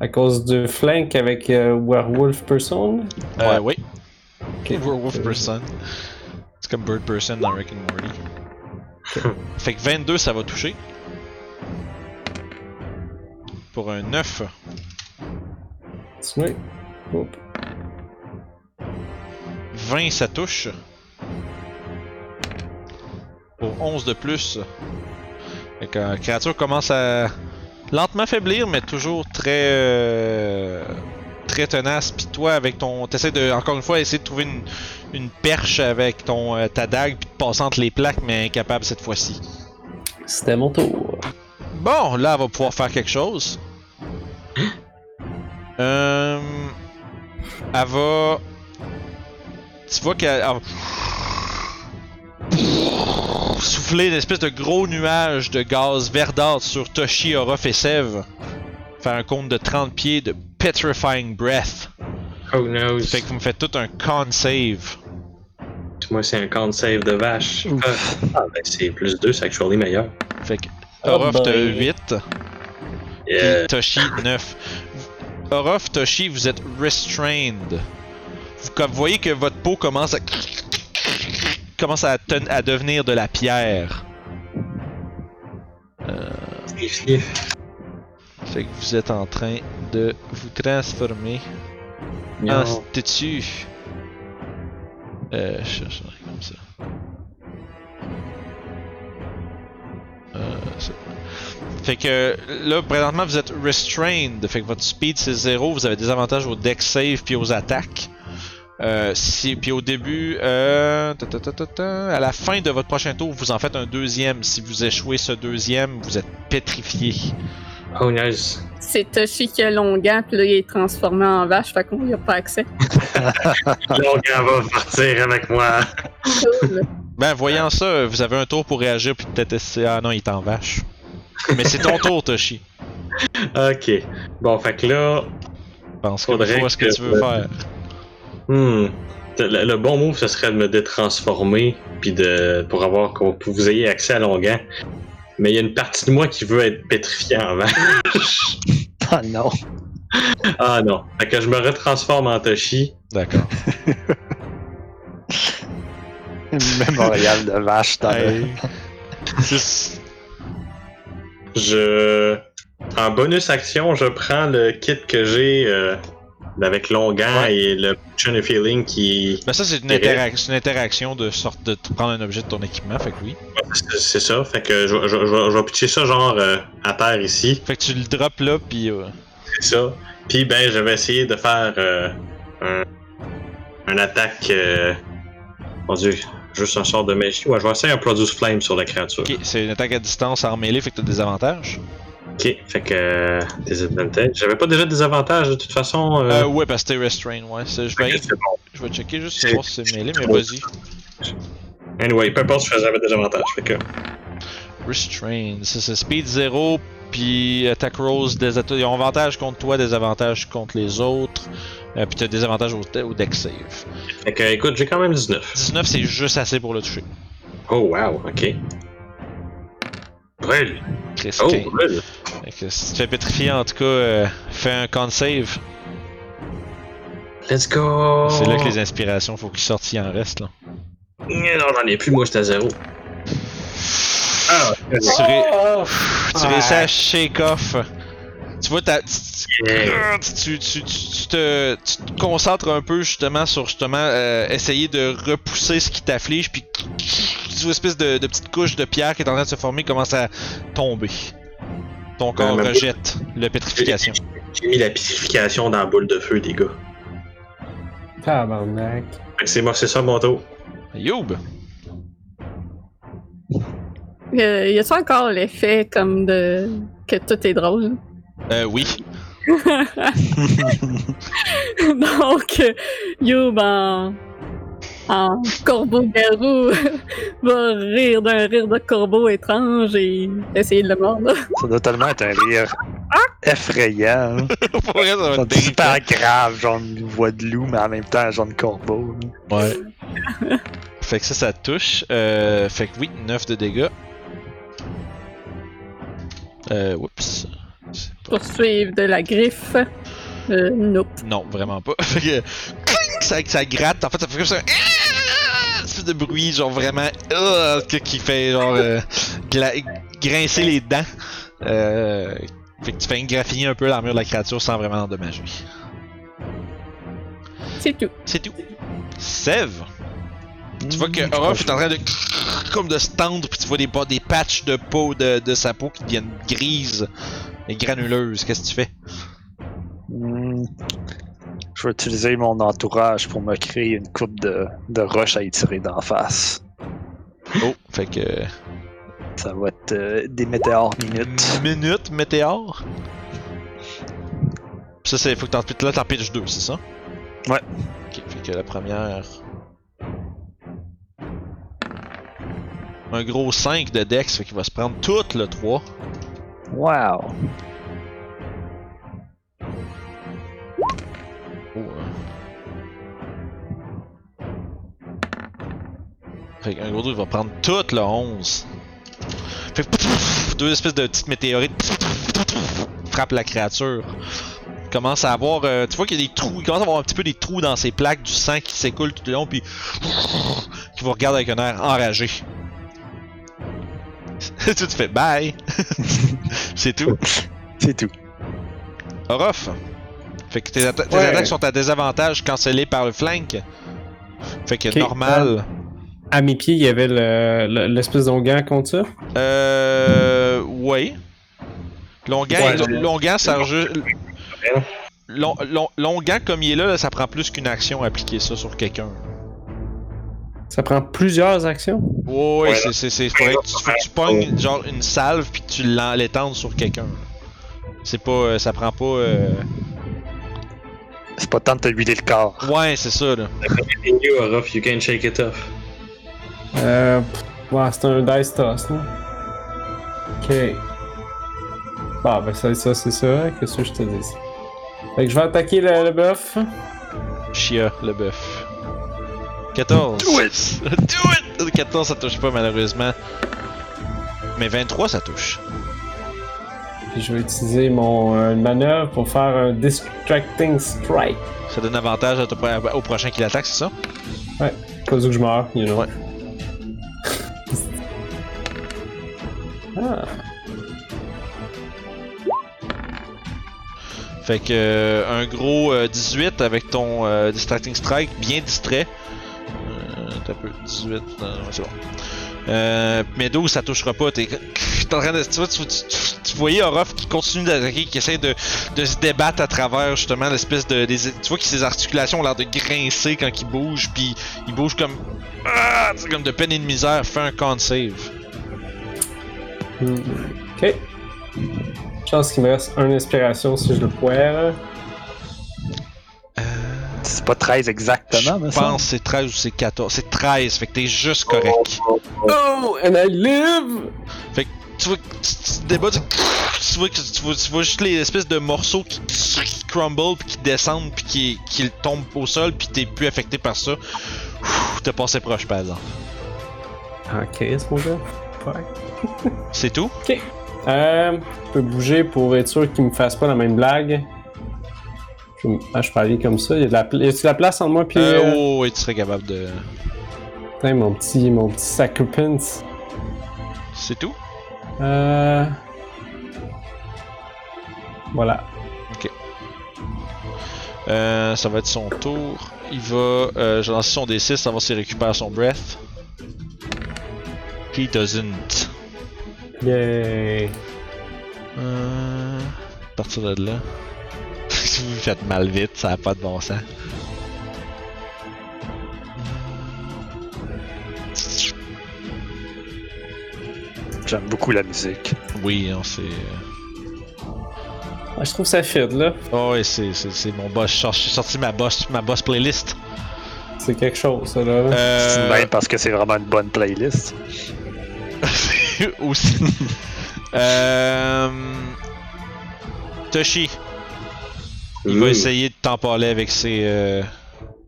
À cause du flank avec euh, Werewolf Person? Euh, oui. Ok. Werewolf Euh, Person. C'est comme Bird Person dans Rick and Morty. fait que 22, ça va toucher. Pour un 9. Snake. Hop. 20, ça touche. Pour 11 de plus. Fait que la créature commence à lentement faiblir, mais toujours très euh, très tenace. Puis toi, avec ton, t'essaies de encore une fois essayer de trouver une, une perche avec ton euh, ta dague puis de passer entre les plaques, mais incapable cette fois-ci. C'était mon tour. Bon, là, elle va pouvoir faire quelque chose. Euh, elle va. Tu vois qu'elle. elle Souffler une espèce de gros nuage de gaz verdâtre sur Toshi, Orof et Sev. Faire un compte de 30 pieds de Petrifying Breath. Oh no. Fait que vous me faites tout un con save. Moi, c'est un count save de vache. Ouf. Ah, ben c'est plus 2, c'est actually meilleur. Fait que Oh Orof, t'as boy. 8. Yeah. Et Toshi 9. Orof, Toshi, vous êtes restrained. Vous, comme vous voyez que votre peau commence à commence à, ten- à devenir de la pierre. Sniff. Fait que vous êtes en train de vous transformer en statue. Euh, je cherche un comme ça. Fait que là, présentement, vous êtes restrained. Fait que votre speed c'est 0. Vous avez des avantages au deck save puis aux attaques. Euh, si, puis au début, euh, ta, ta, ta, ta, ta, à la fin de votre prochain tour, vous en faites un deuxième. Si vous échouez ce deuxième, vous êtes pétrifié. Oh, nice. C'est Toshi qui a longuant, puis là, il est transformé en vache, fait qu'on n'y a pas accès. Longan va partir avec moi. Cool. Ben, voyant ça, vous avez un tour pour réagir puis peut-être essayer. Ah non, il est en vache. Mais c'est ton tour, Toshi. Ok. Bon, fait que là, Pense que Faudrait vois ce que que- tu veux faire. hmm, le, le bon move, ce serait de me détransformer, puis de pour avoir pour que vous ayez accès à Longan. Mais il y a une partie de moi qui veut être pétrifiée en vache. Ah non. ah non. Fait que je me retransforme en Toshi. D'accord. Mémorial de vache Hey. C'est- Je. En bonus action, je prends le kit que j'ai euh, avec Longan Ouais. et le Potion of Healing qui. Ben ça c'est une, interaction de sorte de prendre un objet de ton équipement, fait que oui. C'est ça. Fait que je, je, je- je vais pitcher ça genre euh, à terre ici. Fait que tu le drops là, puis euh, C'est ça. Puis ben, je vais essayer de faire euh, un, attaque. Mon dieu, juste un sort de magie. Ouais, je vais essayer un Produce Flame sur la créature. ok, c'est une attaque à distance en mêlée, fait que t'as des avantages. Ok, fait que. Euh, des advantages. J'avais pas déjà des avantages de toute façon. Euh, Euh, ouais, parce que t'es restrained, ouais. Je vais, ok, c'est bon. je vais checker juste C'est- pour voir si c'est mêlé, mais vas-y. Anyway, peu importe, jamais des avantages. Fait que. Restrained, ça c'est speed 0, puis attack rolls, des ils ont avantage contre toi, des avantages contre les autres, euh, puis t'as des avantages au, au deck save. Fait que, écoute, j'ai quand même 19. 19 c'est juste assez pour le toucher. Oh, wow, ok. Brûle. Chris, Oh, brûle. Fait que si tu te fais pétrifier, en tout cas, euh, fais un con save. Let's go. C'est là que les inspirations, faut qu'ils sortent s'il en reste, là. Non, j'en ai plus, moi, j'étais à zéro. Ah, Tu, ré- Oh! tu réussis à shake off. Tu vois, t'as- tu, yeah. tu, tu, tu- tu te, tu te concentres un peu justement sur justement euh, essayer de repousser ce qui t'afflige, puis une espèce de, de petite couche de pierre qui est en train de se former commence à tomber. Ton corps mais- rejette la pétrification. J'ai mis la purification dans la boule de feu, les gars. Tabarnak. Fait que c'est moi, c'est ça mon tour. Youb! Euh, y a-tu encore l'effet comme de. que tout est drôle? Euh, oui. Donc, euh, Youb en. en corbeau-garou va rire d'un rire de corbeau étrange et essayer de le mordre. Ça doit tellement être un rire effrayant. Pour vrai, ça va être grave, genre une voix de loup, mais en même temps, genre de corbeau. là. Ouais. fait que ça, ça touche. Euh, fait que oui, 9 de dégâts. Euh, oups. Poursuivre de la griffe. Euh, nope. Non, vraiment pas. Fait que. ça, ça gratte. En fait, ça fait comme ça. Une espèce de bruit, genre vraiment. euh, que- qui fait genre. euh, gla- grincer les dents. Euh, fait que tu fais graffiner un peu l'armure de la créature sans vraiment l'endommager. C'est tout. C'est tout. Sève. Tu vois que Orof est en train de comme de se tendre, puis tu vois des, des patchs de peau de, de sa peau qui deviennent grises et granuleuses. Qu'est-ce que tu fais? Hmm. Je vais utiliser mon entourage pour me créer une coupe de, de roches à étirer d'en face. Oh, fait que. Ça va être euh, des météores minutes. Minute, météore. Puis Ça, c'est. Faut que t'en là, t'en pitches deux, c'est ça? Ouais. Ok, fait que la première. Un gros 5 de Dex, fait qu'il va se prendre tout le 3. Wow! Fait qu'un gros 2 il va prendre tout le 11. Fait deux espèces de petites météorites frappent la créature. Il commence à avoir. euh, tu vois qu'il y a des trous. Il commence à avoir un petit peu des trous dans ses plaques, du sang qui s'écoule tout le long, puis qui vous regarde avec un air enragé. Tu te fais bye! C'est tout. C'est tout. Orof. Fait que tes, atta- tes attaques sont à désavantage cancellées par le flank. Fait que normal. À mes pieds, il y avait le- le- l'espèce d'onguent contre ça? Euh. Ouais. Longan, Ouais, ça rejoue- Long, long, Longan, comme il est là, là, ça prend plus qu'une action à appliquer ça sur quelqu'un. Ça prend plusieurs actions. Ouais, ouais, Ouais, c'est, c'est, c'est, faudrait que tu, faut que tu pognes genre une salve puis que tu l'étendes sur quelqu'un. C'est pas, euh, ça prend pas. euh, C'est pas tant de te huiler le corps. Ouais, c'est ça là. In you, Orof, you can shake it off. Euh. Ouais, c'est un dice toss, là. Ok. Bah, ben, ça, ça c'est ça. Qu'est-ce que je te dis? Fait que je vais attaquer le, le bœuf. Chia, le bœuf. 14. Do it! Do it! 14, ça touche pas malheureusement. Mais 23, ça touche. Puis je vais utiliser mon euh, manœuvre pour faire un Distracting Strike. Ça donne avantage à ton- au prochain qui l'attaque, c'est ça? Pas où que je meurs, you know. Ouais. ah. Fait que euh, un gros euh, 18 avec ton euh, Distracting Strike, bien distrait. T'as peu 18, non, ouais, c'est bon. Euh, mais 12 ça touchera pas. T'es en train de. Tu vois, tu, tu, tu- voyais Orof qui continue d'attaquer, qui essaie de, de se débattre à travers justement l'espèce de. des- tu vois que ses articulations ont l'air de grincer quand il bouge, puis il bouge comme. Ah, comme de peine et de misère. Fais un con save. Hmm. Ok. Je pense qu'il me reste une inspiration si je le poire. C'est pas 13 exactement, mais Je pense que c'est 13 ou c'est 14. C'est 13, fait que t'es juste correct. Oh, and I live! tu vois, que tu, tu te débats, tu, tu vois que tu vois, tu vois juste les espèces de morceaux qui, qui crumble puis qui descendent puis qui, qui tombent au sol puis t'es plus affecté par ça. T'as passé proche par exemple. Ok, c'est mon gars. C'est tout? Euh, je peux bouger pour être sûr qu'il me fasse pas la même blague. Ah, je peux aller comme ça. Il y a de la, pla- y la place entre moi puis Euh, oh, oui, tu serais capable de. putain, mon petit, mon petit sacripant. C'est tout? Euh... Voilà. Euh, ça va être son tour. Il va. Euh, je vais lancer son D6, ça va s'il récupère son breath. He doesn't. Yay. Euh, à partir de là. Vous faites mal vite, ça a pas de bon sens. j'aime beaucoup la musique. Oui, on sait. Ah, je trouve ça fit, là. Oh, ouais, c'est, c'est, c'est mon boss. J'ai sorti- ma boss, ma boss playlist. C'est quelque chose, ça, là. C'est Euh, même parce que c'est vraiment une bonne playlist. aussi. euh, Toshi, il va Ouh. essayer de t'empaler avec ses. euh,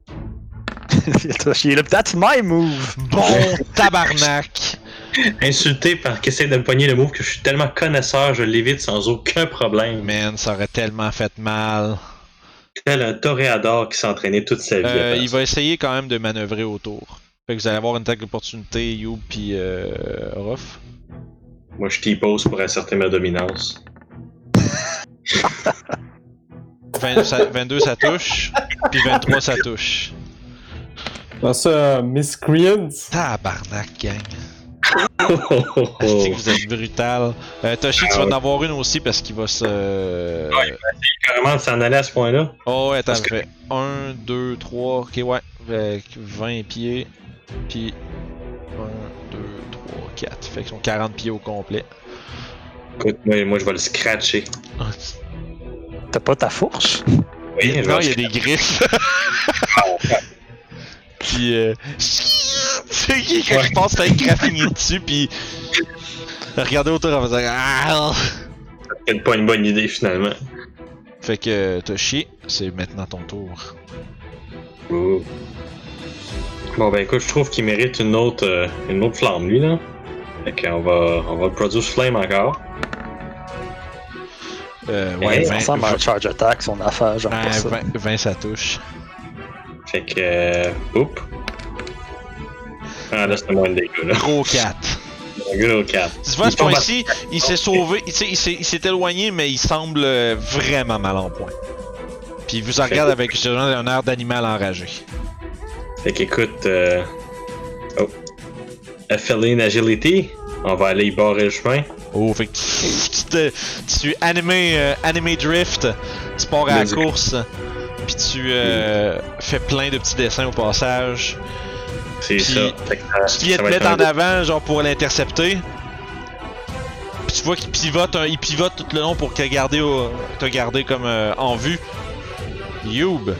là. That's my move! Bon tabarnak! Insulté par qui essaie de me pogner le move que je suis tellement connaisseur, je l'évite sans aucun problème. Man, ça aurait tellement fait mal. Tel un toréador qui s'est entraîné toute sa vie. Euh, il va essayer quand même de manœuvrer autour. Fait que vous allez avoir une tag d'opportunité, You puis euh, Ruff. Moi, je t'y-pose pour asserter ma dominance. 20 ça- 22 ça touche, puis 23 ça touche. Dans ça, Miscreants. Tabarnak, gang. Oh. que vous êtes brutal? Euh, Toshi, tu vas en avoir une aussi parce qu'il va se. Ouais. Carrément de s'en aller à ce point-là. Oh, ouais, attends, Parce que- fait 1, 2, 3, ok, ouais. Avec 20 pieds, puis 1, 2, 3, 4. Fait qu'ils sont 40 pieds au complet. Écoute, moi, moi, je vais le scratcher. T'as pas ta fourche? Oui, non, il y a des griffes. puis, euh. C'est qui quand Ouais. je pense avec graffiner dessus, puis. Regardez autour en faisant. Ah! C'est pas une bonne idée finalement. Fait que, Toshi, c'est maintenant ton tour. Ouh. Bon ben écoute, je trouve qu'il mérite une autre, euh, une autre flamme lui là. Fait qu'on va, on va produce flame encore. Euh, ouais, ça 20, Ça ressemble à un charge attack, son affaire, genre Ouais, ça. 20, 20, ça touche. Fait que, euh, oups. Ah là c'était moins de dégâts là. Gros 4. Un gros 4. Tu vois, ce point-ci, il s'est sauvé, il s'est- il s'est il s'est éloigné, mais il semble euh, vraiment mal en point. Puis il vous en regarde avec un air d'animal enragé. Fait qu'écoute, euh... oh. Feline agility, on va aller y barrer le chemin. Oh, fait que tu te- tu anime, euh, anime drift, tu pars à la course, puis tu euh, fais plein de petits dessins au passage. C'est ça. Tu viens te mettre en avant, genre pour l'intercepter. Puis tu vois qu'il pivote, un- il pivote tout le long pour te garder, au- te garder comme euh, en vue. Youb.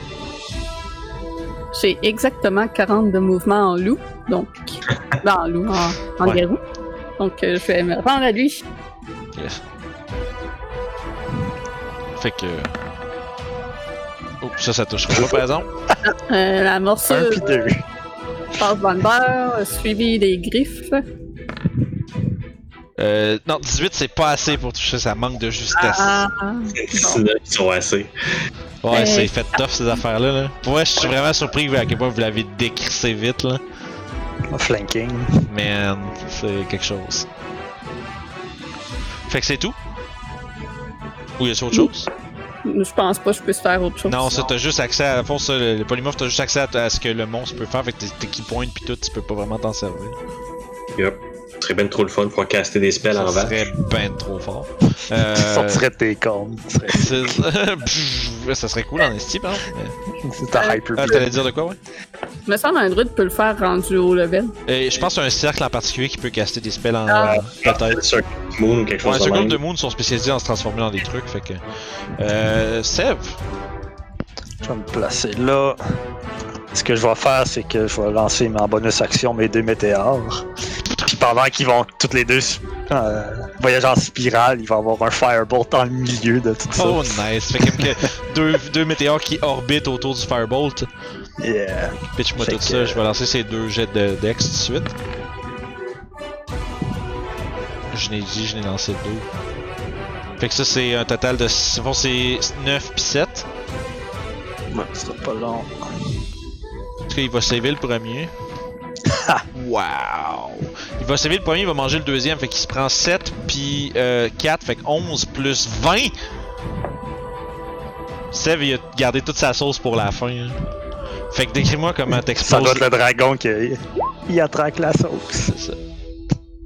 J'ai exactement 40 de mouvement en loup, donc. ben, en loup, en, en Ouais. garou. Donc, euh, je vais me rendre à lui. Yes. Fait que. Oh, ça, ça touchera pas par exemple. Euh, la Un morsure puis deux. passe dans le beurre, suivi des griffes. Euh, non, 18 c'est pas assez pour toucher, ça manque de justesse. Ah, ils sont assez. Ouais, Euh, c'est fait tough ces affaires-là. Là. Pour vrai, je suis vraiment surpris à quel point vous l'avez décrissé vite là. Flanking. Man, c'est quelque chose. Fait que c'est tout? Ou y a autre chose? Je pense pas que je puisse faire autre chose. Non, ça t'as juste accès à. À fond, ça, le, le polymorphe, t'as juste accès à, à ce que le monstre peut faire. Fait que tes, key points pis tout, tu peux pas vraiment t'en servir. Yup. Ce serait bien trop le fun pouvoir caster des spells en Ça vent. serait ben trop fort. Euh, Sortirait de tes cornes. ça serait cool en esti, par exemple. C'est ta hyper Ah, t'allais dire de quoi, ouais? Il me semble un druide peut le faire rendu au level. Et je pense qu'il y a un cercle en particulier qui peut caster des spells en. Ah. Peut-être. Sur Moon ou quelque chose Ouais, de ce même. groupe de Moon sont spécialisés en se transformer dans des trucs, fait que. Euh. Sev. Je vais me placer là. Ce que je vais faire, c'est que je vais lancer en bonus action mes deux météores. Pendant qu'ils vont toutes les deux euh, voyager en spirale, il va y avoir un firebolt dans le milieu de tout ça. Oh, nice. Fait que, deux, deux météores qui orbitent autour du Firebolt. Yeah. Pitch-moi tout que- ça, je vais lancer ces deux jets de Dex tout de suite. Je n'ai dit, je n'ai lancé deux. Fait que ça, c'est un total de. Bon, c'est 9 pis 7. Ouais, c'est pas long. En tout cas, il va saver le premier. wow! Il va saver le premier, il va manger le deuxième. Fait qu'il se prend 7 puis euh, 4. Fait que 11 plus 20! Sev, il a gardé toute sa sauce pour la fin. hein. Fait que décris-moi comment Ça t'exploses. doit être le dragon qui il attraque la sauce. C'est ça.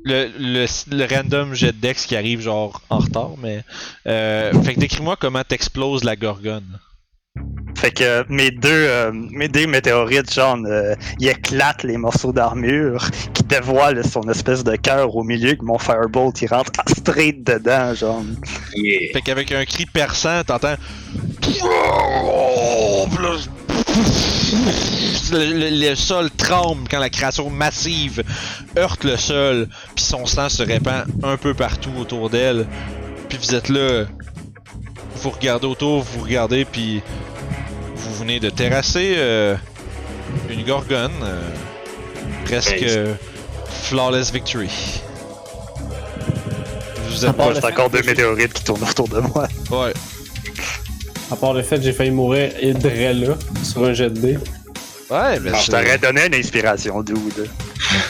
Le, le, le random jet de Dex qui arrive genre en retard, mais. Euh, fait que décris-moi comment t'exploses la gorgone. Fait que euh, mes deux, euh, mes deux météorites, genre, euh, ils éclatent les morceaux d'armure qui dévoilent son espèce de cœur au milieu que mon firebolt il rentre straight dedans, genre. Yeah. Fait qu'avec un cri perçant, t'entends. Le, le- le sol tremble quand la créature massive heurte le sol, puis son sang se répand un peu partout autour d'elle. Puis vous êtes là, vous regardez autour, vous regardez, puis vous venez de terrasser euh, une gorgone, euh, presque euh, flawless victory. Vous êtes fait encore deux météorites qui tournent autour de moi. ouais. À part le fait que j'ai failli mourir et de là, sur un jet de dés. Ouais, mais Je c'est- t'aurais donné une inspiration, dude.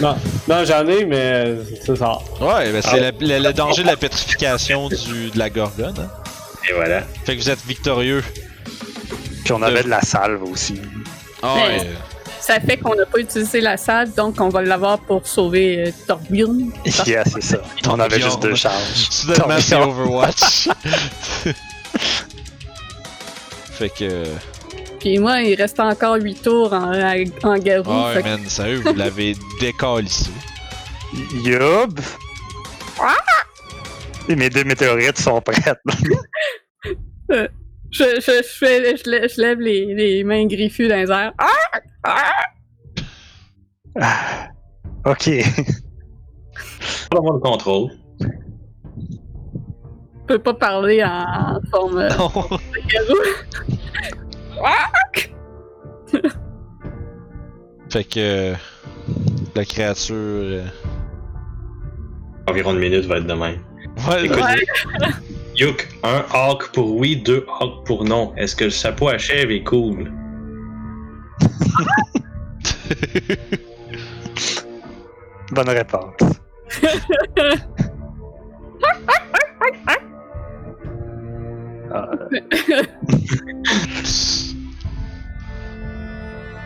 Non, non j'en ai, mais c'est ça. Ouais, ben c'est la- le, le danger de la pétrification du, de la gorgone. hein. Et voilà. Fait que vous êtes victorieux. Puis on avait de la salve aussi. Ah ouais. Ça fait qu'on n'a pas utilisé la salle, donc on va l'avoir pour sauver euh, Torbjorn. Yeah, c'est ça. On avait juste deux charges. Soudainement, c'est. Overwatch. fait que. Puis moi, il reste encore 8 tours en, en garou. Ouais, fait que- man, sérieux, vous l'avez décalissé. Yup! Et mes deux météorites sont prêtes. je, je, je, fais- je lève, je lève les, les mains griffues dans les airs. Ah! Ah. ok. On va avoir le contrôle. Je peux pas parler en, en forme euh, Non. de garou. fait que. euh, La créature. euh, Environ une minute va être de même. Ouais, Écoute, Ouais. Yuk, un hawk pour oui, deux hawks pour non. Est-ce que le chapeau à chèvre est cool? Bonne réponse.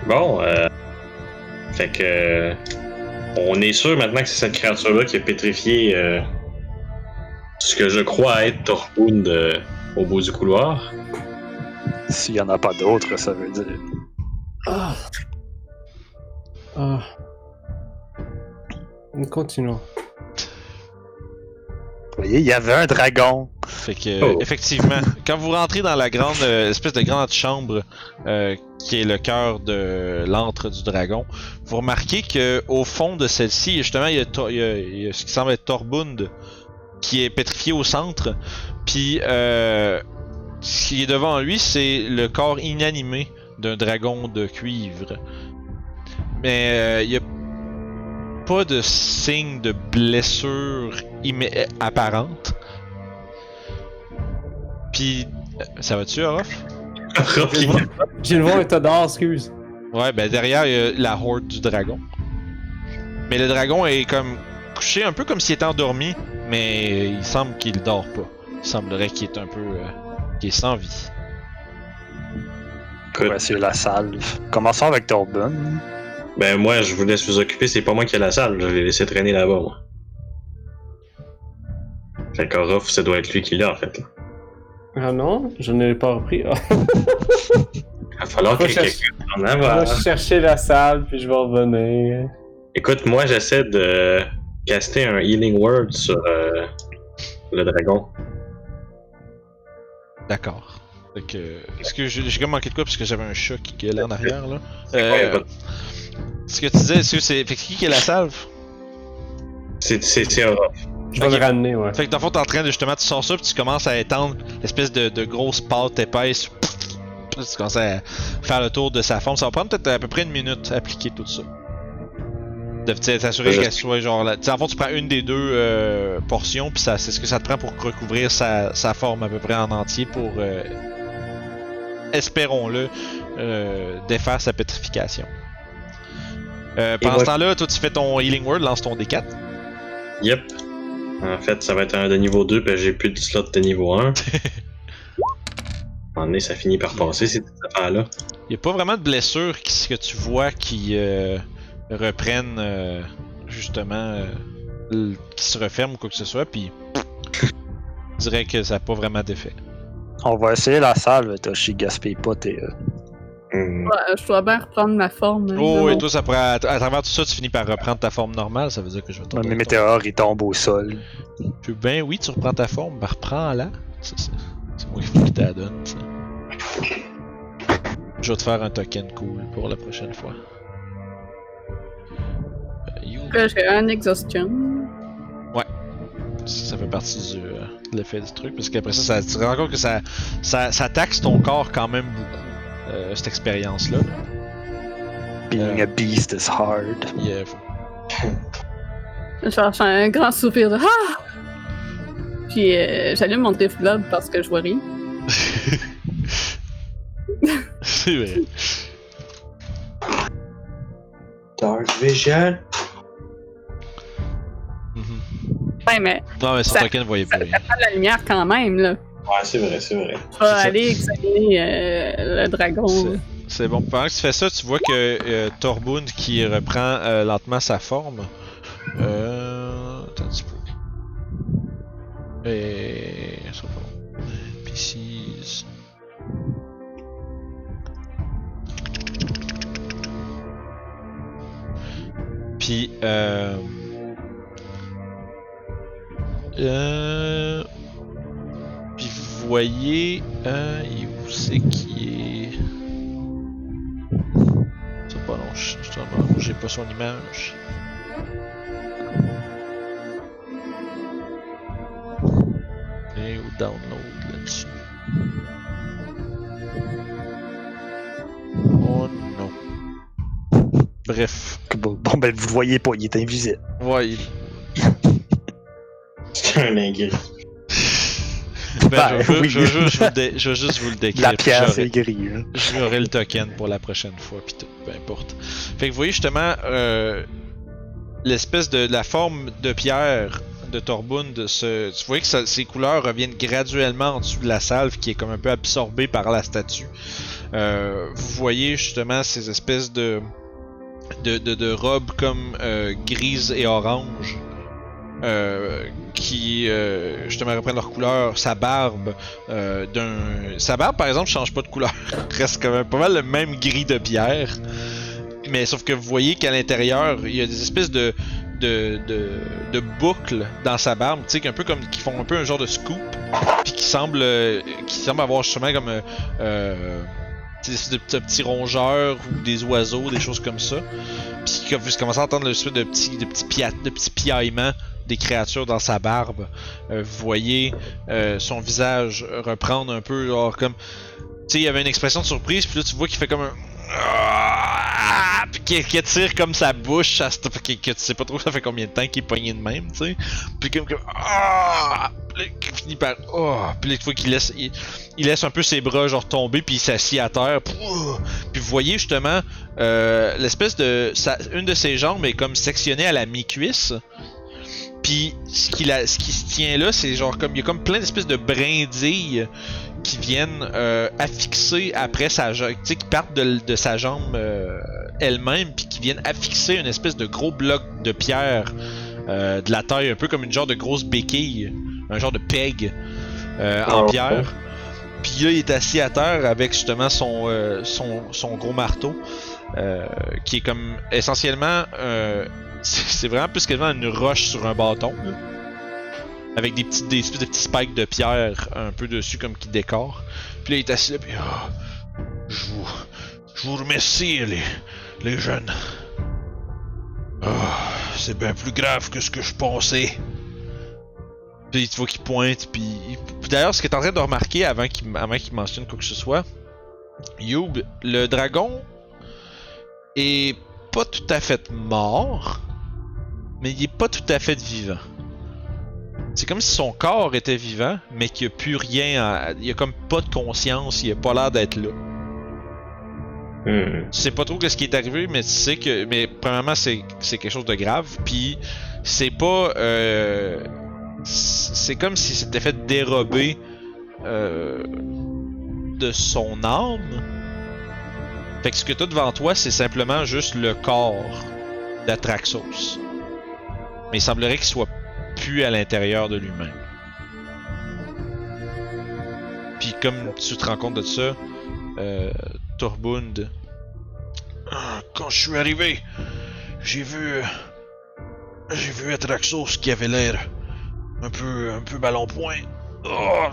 Bon, euh. Fait que. euh, On est sûr maintenant que c'est cette créature-là qui a pétrifié euh, ce que je crois être Torpund euh, au bout du couloir. S'il y en a pas d'autres, ça veut dire. Ah. Ah. Nous continuons. Vous voyez, il y avait un dragon. Fait que, Oh. effectivement, quand vous rentrez dans la grande euh, espèce de grande chambre euh, qui est le cœur de l'antre du dragon, vous remarquez que au fond de celle-ci, justement, il y, a Tor- il y a- il y a ce qui semble être Torbund qui est pétrifié au centre. Puis, euh, ce qui est devant lui, c'est le corps inanimé d'un dragon de cuivre. Mais euh, il y a pas de signe de blessure apparente. Puis, euh, ça va-tu, Orof? J'ai le voir excuse. Ouais, ben derrière, il y a la horde du dragon. Mais le dragon est comme couché un peu comme s'il était endormi, mais il semble qu'il dort pas. Il semblerait qu'il est un peu. euh, qu'il est sans vie. Essayer la salve. Commençons avec Torben. Ben moi, je vous laisse vous occuper, c'est pas moi qui ai la salle, je l'ai laissé traîner là-bas, moi. Fait qu'Orof, ça doit être lui qui l'a, en fait. là. Ah non, je ne l'ai pas repris. Ah. Il va falloir que Moi, je cherche- quelqu'un en Je vais avoir. chercher la salle, puis je vais revenir. Écoute, moi, j'essaie de caster un Healing Word sur euh, le dragon. D'accord. Est-ce que j'ai comme manqué de quoi parce que j'avais un chat qui gueulait en arrière là? Euh, ce que tu disais, c'est. Qui qui est la salve? C'est c'est-. Je vais Ok. le ramener, ouais. Fait que dans le fond, t'es en train de justement, tu sors ça, puis tu commences à étendre l'espèce de, de grosse pâte épaisse. Puis tu commences à faire le tour de sa forme. Ça va prendre peut-être à peu près une minute à appliquer tout ça. De je- qu'elle soit genre. là- en fond, tu prends une des deux euh, portions, puis ça, c'est ce que ça te prend pour recouvrir sa, sa forme à peu près en entier pour. euh, espérons-le, euh, défaire sa pétrification. Pendant ce temps-là, toi tu fais ton Healing Word, lance ton D4. Yep. En fait, ça va être un de niveau 2, puis j'ai plus de slot de niveau 1. À un moment donné, ça finit par passer, ces affaires-là. Il a pas vraiment de blessures qui, que tu vois qui euh, reprennent euh, justement euh, qui se referment ou quoi que ce soit, puis je dirais que ça n'a pas vraiment d'effet. On va essayer la salve, Toshi. Gaspille pas tes. euh, Hmm. Ouais, je dois bien reprendre ma forme. hein, Oh, et mon- toi, ça pourrait, à, travers tout ça, tu finis par reprendre ta forme normale, ça veut dire que je vais t'en Mes météores, ils tombent au sol. Puis ben oui, tu reprends ta forme, ben reprends-la. C'est moi qui te la donne. ça. Je vais te faire un token cool pour la prochaine fois. Euh, j'ai un exhaustion. Ça, ça fait partie du, euh, de l'effet du truc, parce qu'après ça, ça, tu te rends compte que ça, ça, ça taxe ton corps quand même beaucoup, euh, cette expérience-là. là. Being Euh. a beast is hard. Euh, faut- Je vais faire un grand soupir de Ah! Puis euh, j'allume mon développe parce que je vois rien. C'est vrai. Dark Vision. Ouais, mais Non, mais Ça- token ne voyait ça plus rien. fait pas de la lumière quand même, là. Ouais, c'est vrai, c'est vrai. Ça. aller examiner euh, le dragon. C'est- bon. Pendant que tu fais ça, tu vois que euh, Torbund qui reprend euh, lentement sa forme. Euh. Attends un petit peu. Et. Ça va pas. NPCs. Puis, euh. Euh. Puis vous voyez. Euh. il est où c'est qui est? C'est pas long, je- j'ai pas son image. Et au download là-dessus. Oh non. Bref. Bon, bon, ben, vous le voyez pas, il est invisible. Ouais, il- C'est un ingris. ben, Ben, je, vais- oui. je vais juste vous le dé- je vais juste vous le décrire. La pierre, j'aurai- c'est gris. hein. J'aurai le token pour la prochaine fois, puis tout, peu importe. Fait que vous voyez justement euh, l'espèce de la forme de pierre de Torbund. Se, tu vois que ça- ses couleurs reviennent graduellement en dessous de la salve qui est comme un peu absorbée par la statue. Euh, vous voyez justement ces espèces de de, de, de robes comme euh, grises et orange euh, qui euh, justement reprennent leur couleur, sa barbe euh, d'un. Sa barbe par exemple change pas de couleur, reste quand même pas mal le même gris de pierre. Mais sauf que vous voyez qu'à l'intérieur, il y a des espèces de, de, de, boucles dans sa barbe, tu sais, peu comme qui font un peu un genre de scoop, puis qui semble, euh, qui semble avoir justement comme euh, des de petits, rongeurs ou des oiseaux, des choses comme ça. Puis vous commencez à entendre le de petits, de petits, de petits piaillements des créatures dans sa barbe. Euh, vous voyez euh, son visage reprendre un peu, genre comme, tu sais, il y avait une expression de surprise, puis là tu vois qu'il fait comme un ah! Puis qu'il qu'il tire comme sa bouche, à que, tu sais pas trop ça fait combien de temps qu'il est pogné de même, tu sais. Puis comme, comme ah! Puis là, il finit par oh! Puis là, tu qu'il laisse, il, laisse un peu ses bras genre tomber, puis il s'assied à terre. Puis vous voyez justement euh, l'espèce de, sa- une de ses jambes est comme sectionnée à la mi-cuisse. Puis ce qui, la, ce qui se tient là, c'est genre comme il y a comme plein d'espèces de brindilles qui viennent euh, affixer après sa jambe, tu sais, qui partent de, de sa jambe euh, elle-même, puis qui viennent affixer une espèce de gros bloc de pierre euh, de la taille, un peu comme une genre de grosse béquille, un genre de peg en Oh. pierre. Puis là, il est assis à terre avec justement son, son, son gros marteau, qui est comme essentiellement, c'est vraiment plus quasiment une roche sur un bâton. Avec des petits, des espèces de petits spikes de pierre un peu dessus comme qui décore. Puis là, il est assis là, puis Ah, je vous, je vous remercie les, les jeunes. Ah, c'est bien plus grave que ce que je pensais. Puis tu vois qu'il pointe, puis d'ailleurs, ce que t'es en train de remarquer avant qu'il avant qu'il mentionne quoi que ce soit, Youb, le dragon est pas tout à fait mort, mais il est pas tout à fait vivant. C'est comme si son corps était vivant, mais qu'il n'y a plus rien, à- il y a comme pas de conscience, il a pas l'air d'être là. Hmm. Tu sais pas trop ce qui est arrivé, mais tu sais que. Mais premièrement, c'est c'est quelque chose de grave. Puis c'est pas. euh, c'est comme si c'était fait dérober euh, de son âme. Fait que ce que t'as devant toi, c'est simplement juste le corps d'Atraxos. Mais il semblerait qu'il soit plus à l'intérieur de lui-même. Puis comme tu te rends compte de ça, euh, Torbund. Ah, Quand je suis arrivé, j'ai vu. J'ai vu Atraxos qui avait l'air un peu, un peu ballon point. Oh!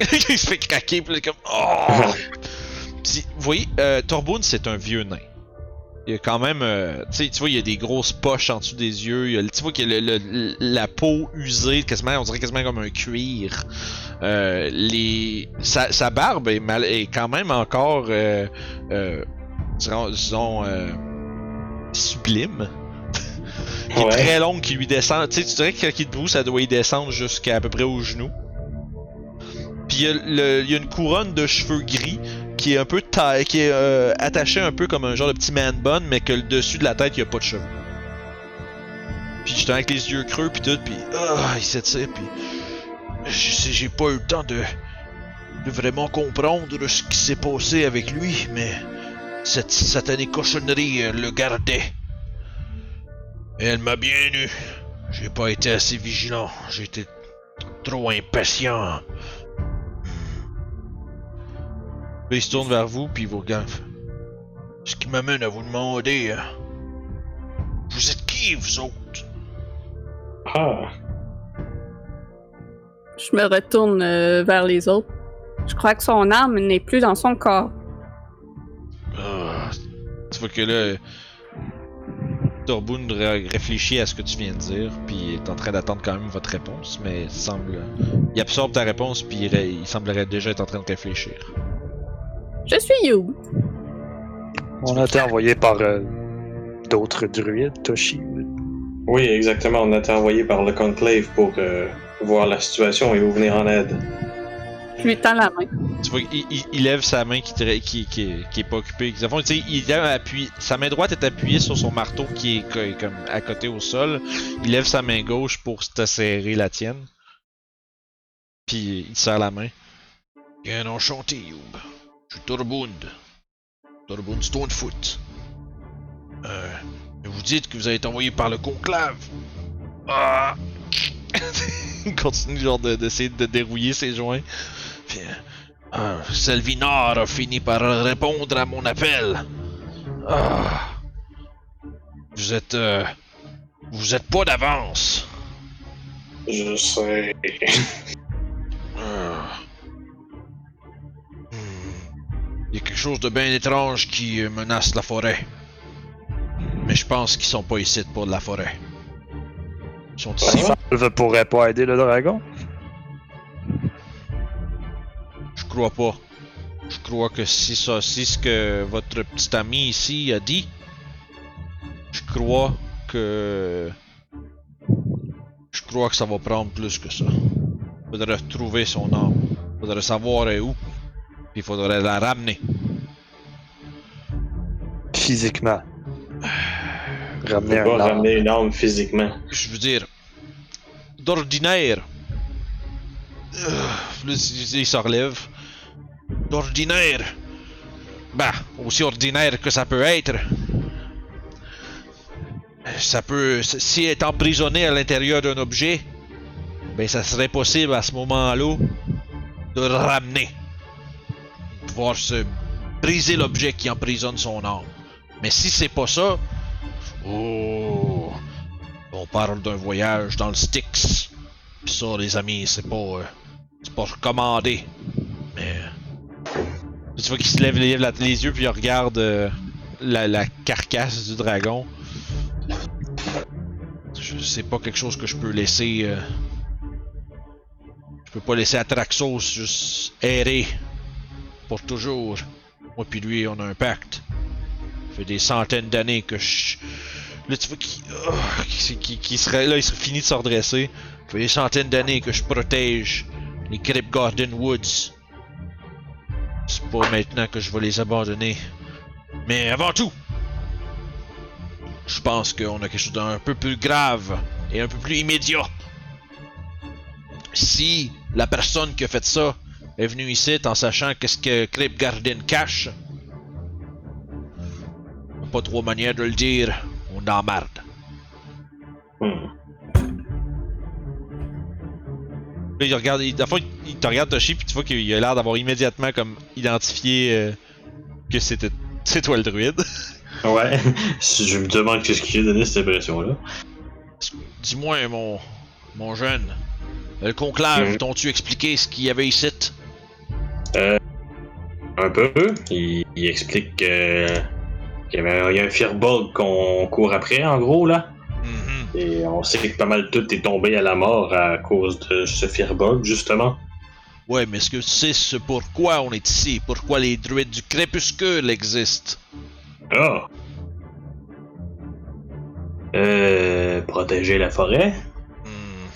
il se fait craquer, puis comme. Oh! Puis, vous voyez, euh, Torbund, c'est un vieux nain. Il y a quand même. euh, tu sais, tu vois, il y a des grosses poches en dessous des yeux. il y a- tu vois qu'il y a le- le- la peau usée, quasiment, on dirait quasiment comme un cuir. Euh, les, sa, sa barbe est, mal, est quand même encore, euh, disons, disons, sublime. qui est Ouais. très longue, qui lui descend. Tu sais, tu dirais que quand il est debout, ça doit y descendre jusqu'à à peu près au genou. Puis il y, a le- il y a une couronne de cheveux gris qui est un peu taille, qui est euh, attachée un peu comme un genre de petit man bun, mais que le dessus de la tête, il y a pas de cheveux. Puis j'étais avec les yeux creux puis tout, puis ah, il s'étire, puis j'ai pas eu le temps de, vraiment comprendre ce qui s'est passé avec lui, mais cette satanée cochonnerie euh, le gardait. Elle m'a bien eu. J'ai pas été assez vigilant. J'étais trop impatient. Puis il se tourne vers vous, puis il vous regarde. Ce qui m'amène à vous demander. euh, Vous êtes qui, vous autres? Ah. Je me retourne euh, vers les autres. Je crois que son âme n'est plus dans son corps. Ah, tu vois que là, Torbund ré- réfléchit à ce que tu viens de dire, puis est en train d'attendre quand même votre réponse, mais il semble. Il absorbe ta réponse, puis il, ré- il semblerait déjà être en train de réfléchir. Je suis You. On a été envoyé par euh, d'autres druides, Toshi. Oui, exactement. On a été envoyé par le conclave pour euh, voir la situation et vous venir en aide. Je lui tends la main. Tu vois qu'il il- il lève sa main qui, qui, qui, qui est pas occupée. Fond, il sa main droite est appuyée sur son marteau qui est co- comme à côté au sol. Il lève sa main gauche pour te serrer la tienne. Puis il te serre la main. Bien enchanté, Youb. Suis Torbund. Torbund Stonefoot. Euh, vous dites que vous avez été envoyé par le conclave. Ah! Il continue genre de- d'essayer de, dérouiller ses joints. Puis, euh, ah, a fini par répondre à mon appel. Ah. Vous êtes... euh, vous êtes pas d'avance. Je sais. Il y a quelque chose de bien étrange qui euh, menace la forêt. Mais je pense qu'ils sont pas ici pour la forêt. Ils sont ici. Salve pourrait pas aider le dragon. Je crois pas. Je crois que si ça, si ce que votre petit ami ici a dit, je crois que. Je crois que ça va prendre plus que ça. Faudrait trouver son âme. Faudrait savoir est où. Puis faudrait la ramener. Physiquement. Ramener un ramener une arme physiquement. Je veux dire, d'ordinaire. Euh, il il se relève. D'ordinaire. Bah, aussi ordinaire que ça peut être. Ça peut. Si elle est emprisonné à l'intérieur d'un objet, ben ça serait possible à ce moment-là de le ramener. Pouvoir se briser l'objet qui emprisonne son âme. Mais si c'est pas ça. Oh. On parle d'un voyage dans le Styx. Pis ça, les amis, c'est pas. euh, c'est pas recommandé. Mais. Tu vois qu'il se lève les, la- les yeux puis il regarde euh, la, carcasse du dragon. Sais pas quelque chose que je peux laisser. euh, Je peux pas laisser Atraxos juste errer. Pour toujours. Moi puis lui, on a un pacte. Ça fait des centaines d'années que je. Là, tu vois qu'il qu'il- qu'il- qu'il serait là, il serait fini de se redresser. Ça fait des centaines d'années que je protège les Crypt Garden Woods. C'est pas maintenant que je vais les abandonner. Mais avant tout, je pense qu'on a quelque chose d'un peu plus grave et un peu plus immédiat. Si la personne qui a fait ça est venue ici en sachant qu'est-ce que Crypt Garden cache, pas trop manière de le dire, on en marde. Hmm. Il regarde, il, il, te regarde Toshi, puis tu vois qu'il a l'air d'avoir immédiatement comme identifié euh, que c'était c'est toi le druide. Ouais. Je me demande qu'est-ce qui a donné cette impression-là. Dis-moi, mon mon jeune, le conclave, Mhm. t'ont-tu expliqué ce qu'il y avait ici Un peu. Il, il explique que. qu'il y avait il y a un firebug qu'on court après, en gros, là. Mhm. Et on sait que pas mal tout est tombé à la mort à cause de ce firebug, justement. Ouais, mais est-ce que tu sais ce pourquoi on est ici? Pourquoi les druides du crépuscule existent? Ah! Euh. Protéger la forêt? Hmm.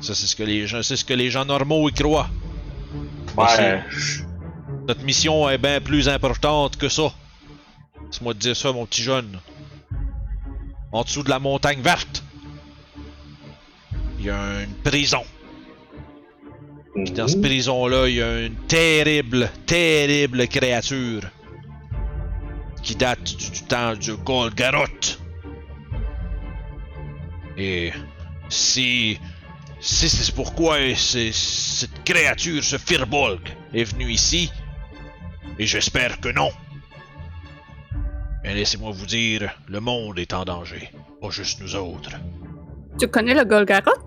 Ça, c'est ce que les gens, c'est ce que les gens normaux y croient. Ouais. Notre mission est bien plus importante que ça. Laisse-moi te dire ça, mon petit jeune. En dessous de la montagne verte, il y a une prison. Puis dans cette Mhm. prison-là, il y a une terrible, terrible créature qui date du, du temps du Golgaroth. Et si, si c'est pourquoi cette créature, ce Firbolg, est venue ici, et j'espère que non, mais laissez-moi vous dire, le monde est en danger, pas juste nous autres. Tu connais le Golgaroth?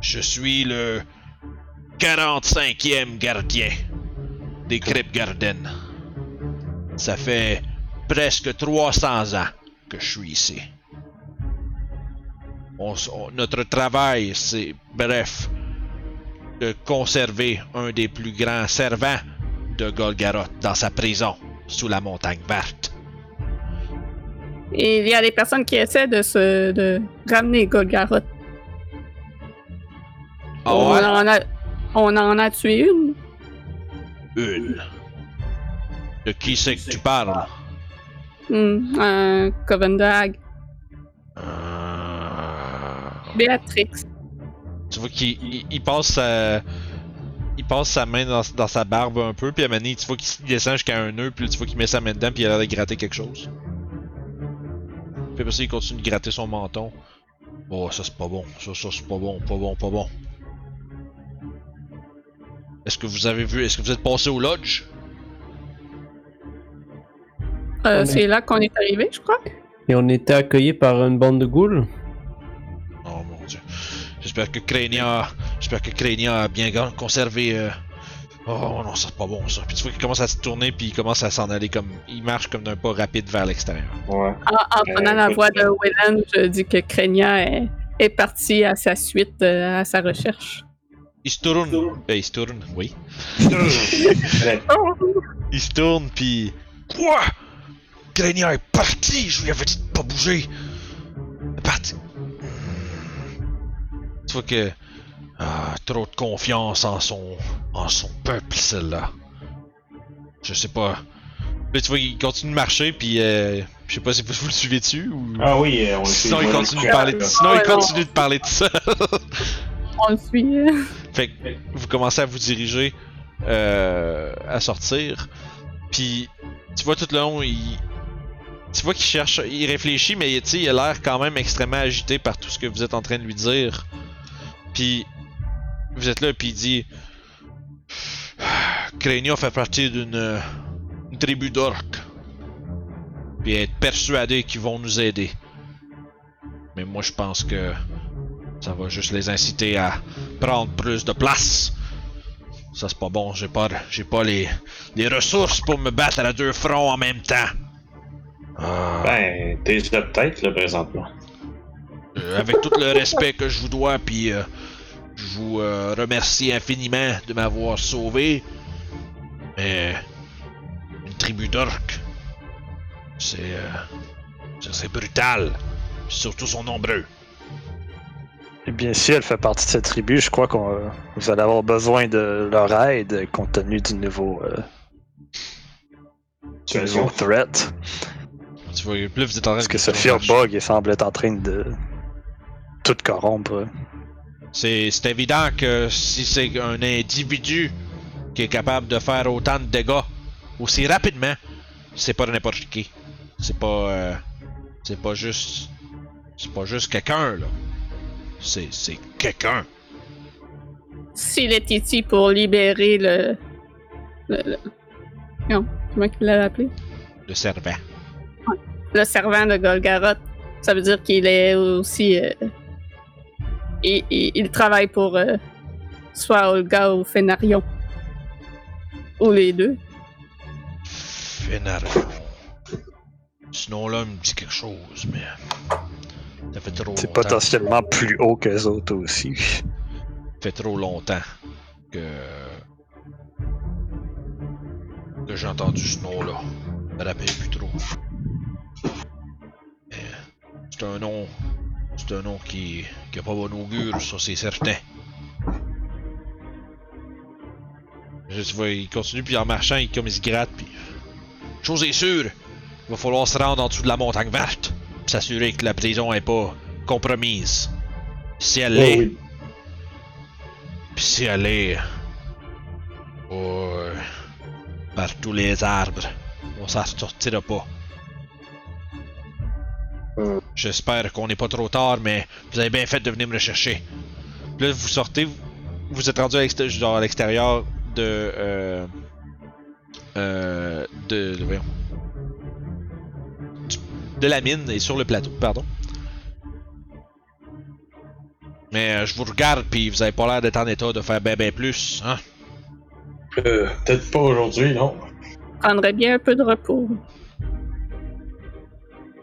Je suis le 45e gardien des Crypt Garden. Ça fait presque 300 ans que je suis ici. On s- on- notre travail, c'est, bref, de conserver un des plus grands servants de Golgaroth dans sa prison sous la montagne verte. Et il y a des personnes qui essaient de se de ramener Golgaroth. Ah on, ouais? en a, on en a tué une. Une. De qui c'est que tu parles? Hmm, un Coven de Hag. Euh, Béatrix. Tu vois qu'il il, il passe sa... Il passe sa main dans, dans sa barbe un peu, puis à un moment donné, tu vois qu'il descend jusqu'à un nœud, puis là, tu vois qu'il met sa main dedans, puis il a l'air de gratter quelque chose. Puis après ça, il continue de gratter son menton. Oh, ça c'est pas bon. Ça, ça c'est pas bon, pas bon, pas bon. Est-ce que vous avez vu, est-ce que vous êtes passé au lodge? Euh, C'est là qu'on est arrivé, je crois. Et on était accueillis par une bande de ghouls. Oh. J'espère que Crania. J'espère que Crania a bien conservé. euh, Oh non, ça c'est pas bon ça. Puis tu vois qu'il commence à se tourner, puis il commence à s'en aller comme. Il marche comme d'un pas rapide vers l'extérieur. Ouais. En, en Euh, prenant la voix de Wayland, je dis que Krenia est, est parti à sa suite, euh, à sa recherche. Il se tourne. Euh, il se tourne, oui. Il se tourne, puis. Quoi? Crania est parti! Je lui avais dit de pas bouger! Parti. Tu vois que. Ah, trop de confiance en son. en son peuple, celle-là. Je sais pas. Là, tu vois, il continue de marcher, puis. Euh, je sais pas si vous, vous le suivez dessus ou. Ah oui, euh, on le Sinon, il suit, continue de parler de, sinon, Ouais, il de parler de ça. On le suit. Fait que vous commencez à vous diriger euh, à sortir. Puis tu vois tout le long, il. Tu vois qu'il cherche, il réfléchit, mais tu sais, il a l'air quand même extrêmement agité par tout ce que vous êtes en train de lui dire. Puis vous êtes là, puis il dit Crania fait partie d'une une tribu d'orques. Puis être persuadé qu'ils vont nous aider. Mais moi, je pense que ça va juste les inciter à prendre plus de place. Ça c'est pas bon, j'ai pas j'ai pas les, les ressources pour me battre à deux fronts en même temps. Ah, Ben, t'es de tête, là, présentement. Euh, avec tout le respect que je vous dois, puis euh, je vous euh, remercie infiniment de m'avoir sauvé. Mais une tribu d'orques, c'est euh, c'est- brutal, surtout sont nombreux. Eh bien, si elle fait partie de cette tribu, je crois qu'on euh, vous allez avoir besoin de leur aide compte tenu du nouveau, euh, du nouveau threat. Tu vois, plus vous êtes en train Parce de que ce Fearbug il semble être en train de tout corrompre. C'est c'est évident que si c'est un individu qui est capable de faire autant de dégâts aussi rapidement, c'est pas n'importe qui. C'est pas. euh, c'est pas juste. C'est pas juste quelqu'un, là. C'est c'est quelqu'un. S'il est ici pour libérer le. le, le- Non, comment il l'avait appelé? Le servant. Le servant de Golgaroth. Ça veut dire qu'il est aussi. euh, il, il- il travaille pour euh, soit Olga ou Fénarion. Ou les deux. Fénarion. Ce nom-là me dit quelque chose, mais. Ça fait trop C'est longtemps. potentiellement plus haut que les autres aussi. Ça fait trop longtemps que. que j'ai entendu ce nom-là. Je me rappelle plus trop. Mais C'est un nom. C'est un nom qui. qui a pas bon augure, ça c'est certain. Je tu vois, il continue, puis en marchant, il, comme il se gratte, puis. Chose est sûre, il va falloir se rendre en dessous de la montagne verte, puis s'assurer que la prison est pas compromise. Si elle Oh, l'est, oui. puis si elle est. Oh, par tous les arbres, on s'en sortira pas. J'espère qu'on n'est pas trop tard, mais vous avez bien fait de venir me chercher. Puis là, vous sortez, vous- vous êtes rendu à l'extérieur de. Euh, euh, de. de- voyons. Du- de la mine et sur le plateau, pardon. Mais euh, je vous regarde, puis vous avez pas l'air d'être en état de faire ben ben plus, hein? Euh, Peut-être pas aujourd'hui, non. Prendrait bien un peu de repos.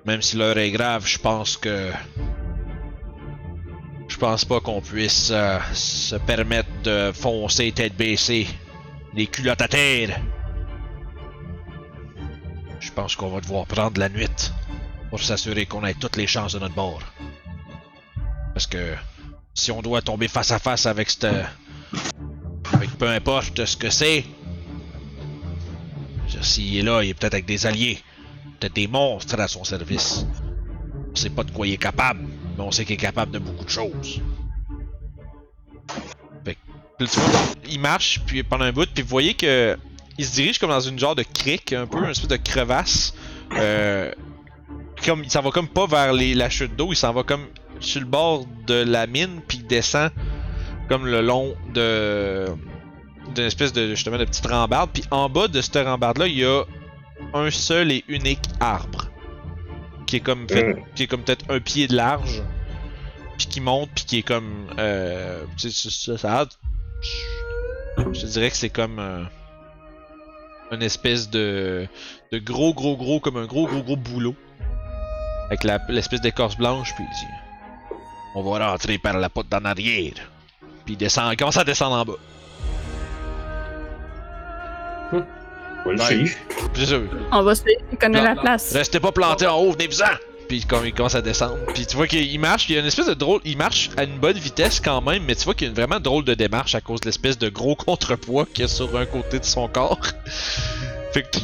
Même si l'heure est grave, je pense que. Je pense pas qu'on puisse euh, se permettre de foncer tête baissée, les culottes à terre. Je pense qu'on va devoir prendre la nuit pour s'assurer qu'on ait toutes les chances de notre bord. Parce que si on doit tomber face à face avec cette. avec peu importe ce que c'est. S'il est là, il est peut-être avec des alliés des monstres à son service. On sait pas de quoi il est capable, mais on sait qu'il est capable de beaucoup de choses. Fait il marche puis pendant un bout, puis vous voyez que il se dirige comme dans une genre de crique, un peu, une espèce de crevasse, euh, comme, il s'en va comme pas vers les, la chute d'eau, il s'en va comme sur le bord de la mine, puis il descend comme le long de d'une espèce de de petite rambarde. Puis en bas de cette rambarde là, il y a un seul et unique arbre qui est comme fait, Mm. qui est comme peut-être un pied de large, puis qui monte, puis qui est comme euh, ça, ça je dirais que c'est comme euh, une espèce de de gros gros gros comme un gros gros gros boulot avec l'espèce d'écorce blanche puis il dit on va rentrer par la porte d'en arrière puis il descend il commence à descendre en bas On va le suivre. C'est ça, On va suivre, il connaît la place. Restez pas planté en haut, venez-vous-en! Puis comme il commence à descendre. Puis tu vois qu'il marche, il y a une espèce de drôle. Il marche à une bonne vitesse quand même, mais tu vois qu'il y a une vraiment drôle de démarche à cause de l'espèce de gros contrepoids qu'il y a sur un côté de son corps. fait que.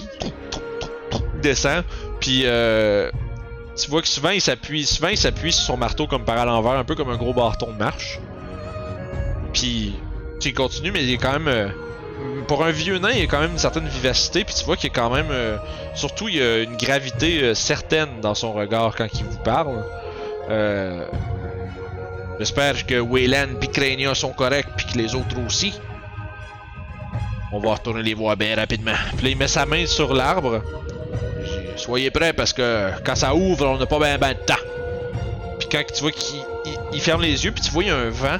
il descend. Puis euh, tu vois que souvent il s'appuie. Souvent il s'appuie sur son marteau comme par à l'envers, un peu comme un gros bâton de marche. Puis tu il continue, mais il est quand même. euh, pour un vieux nain, il y a quand même une certaine vivacité, puis tu vois qu'il y a quand même. euh, surtout, il y a une gravité euh, certaine dans son regard quand il vous parle. Euh, J'espère que Wayland et Crania sont corrects, puis que les autres aussi. On va retourner les voir bien rapidement. Puis là, il met sa main sur l'arbre. Soyez prêts parce que quand ça ouvre, on n'a pas bien ben de temps. Puis quand tu vois qu'il il- il ferme les yeux, puis tu vois, il y a un vent.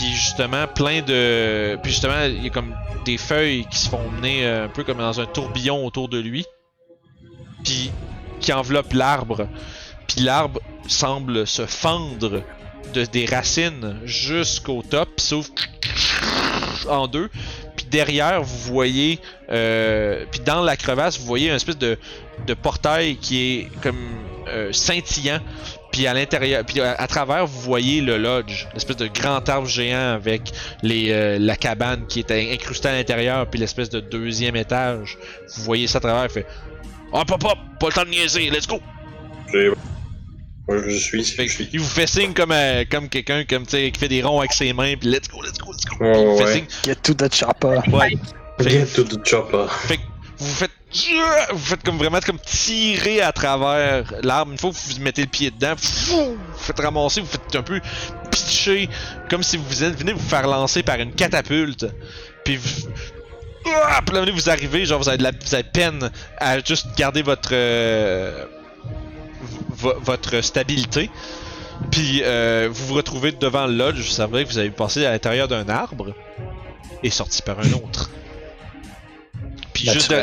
Puis justement, plein de. Puis justement, il y a comme des feuilles qui se font mener euh, un peu comme dans un tourbillon autour de lui. Puis qui enveloppe l'arbre. Puis l'arbre semble se fendre de, des racines jusqu'au top, puis en deux. Puis derrière, vous voyez. Euh, puis dans la crevasse, vous voyez une espèce de, de portail qui est comme euh, scintillant. Puis à l'intérieur, puis à, à travers, vous voyez le lodge, l'espèce de grand arbre géant avec les, euh, la cabane qui est incrustée à l'intérieur, puis l'espèce de deuxième étage. Vous voyez ça à travers, il fait Hop hop hop, pas le temps de niaiser, let's go! C'est- Moi, je suis. Fait Je suis. il vous fait signe comme, euh, comme quelqu'un comme, qui fait des ronds avec ses mains, puis let's go, let's go, let's go! Ouais, il vous fait ouais. signe, Get to the chopper. ouais. Fait- Get to the chopper. Fait que vous vous faites vous faites comme vraiment comme tirer à travers l'arbre une fois que vous mettez le pied dedans. Vous faites ramasser vous faites un peu pitcher comme si vous venez vous faire lancer par une catapulte. Puis vous Ah! Puis là, vous arrivez genre vous avez de la vous avez peine à juste garder votre euh, vo- votre stabilité. Puis euh, vous vous retrouvez devant le lodge vous savez que vous avez passé à l'intérieur d'un arbre et sorti par un autre. Puis juste de-.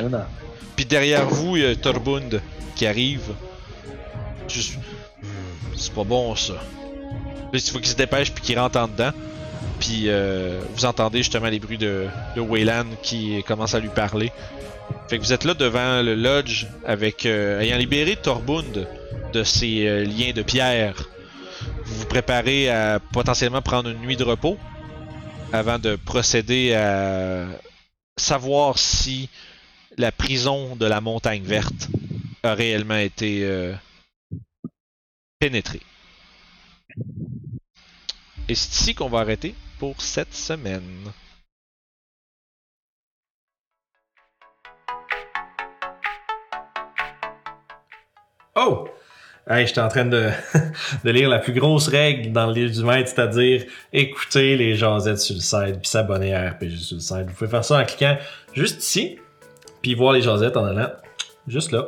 Puis derrière vous, il y a Torbund qui arrive. Juste. Hmm, C'est pas bon ça. Il faut qu'il se dépêche puis qu'il rentre en dedans. Puis euh, vous entendez justement les bruits de, de Wayland qui commence à lui parler. Fait que vous êtes là devant le lodge avec euh, ayant libéré Torbund de ses euh, liens de pierre. Vous vous préparez à potentiellement prendre une nuit de repos avant de procéder à savoir si la prison de la montagne verte a réellement été euh, pénétrée. Et c'est ici qu'on va arrêter pour cette semaine. Oh! Hey, j'étais en train de, lire la plus grosse règle dans le livre du maître, c'est-à-dire écouter les jasettes sur le site, puis s'abonner à RPG sur le site. Vous pouvez faire ça en cliquant juste ici, puis voir les jasettes en allant juste là.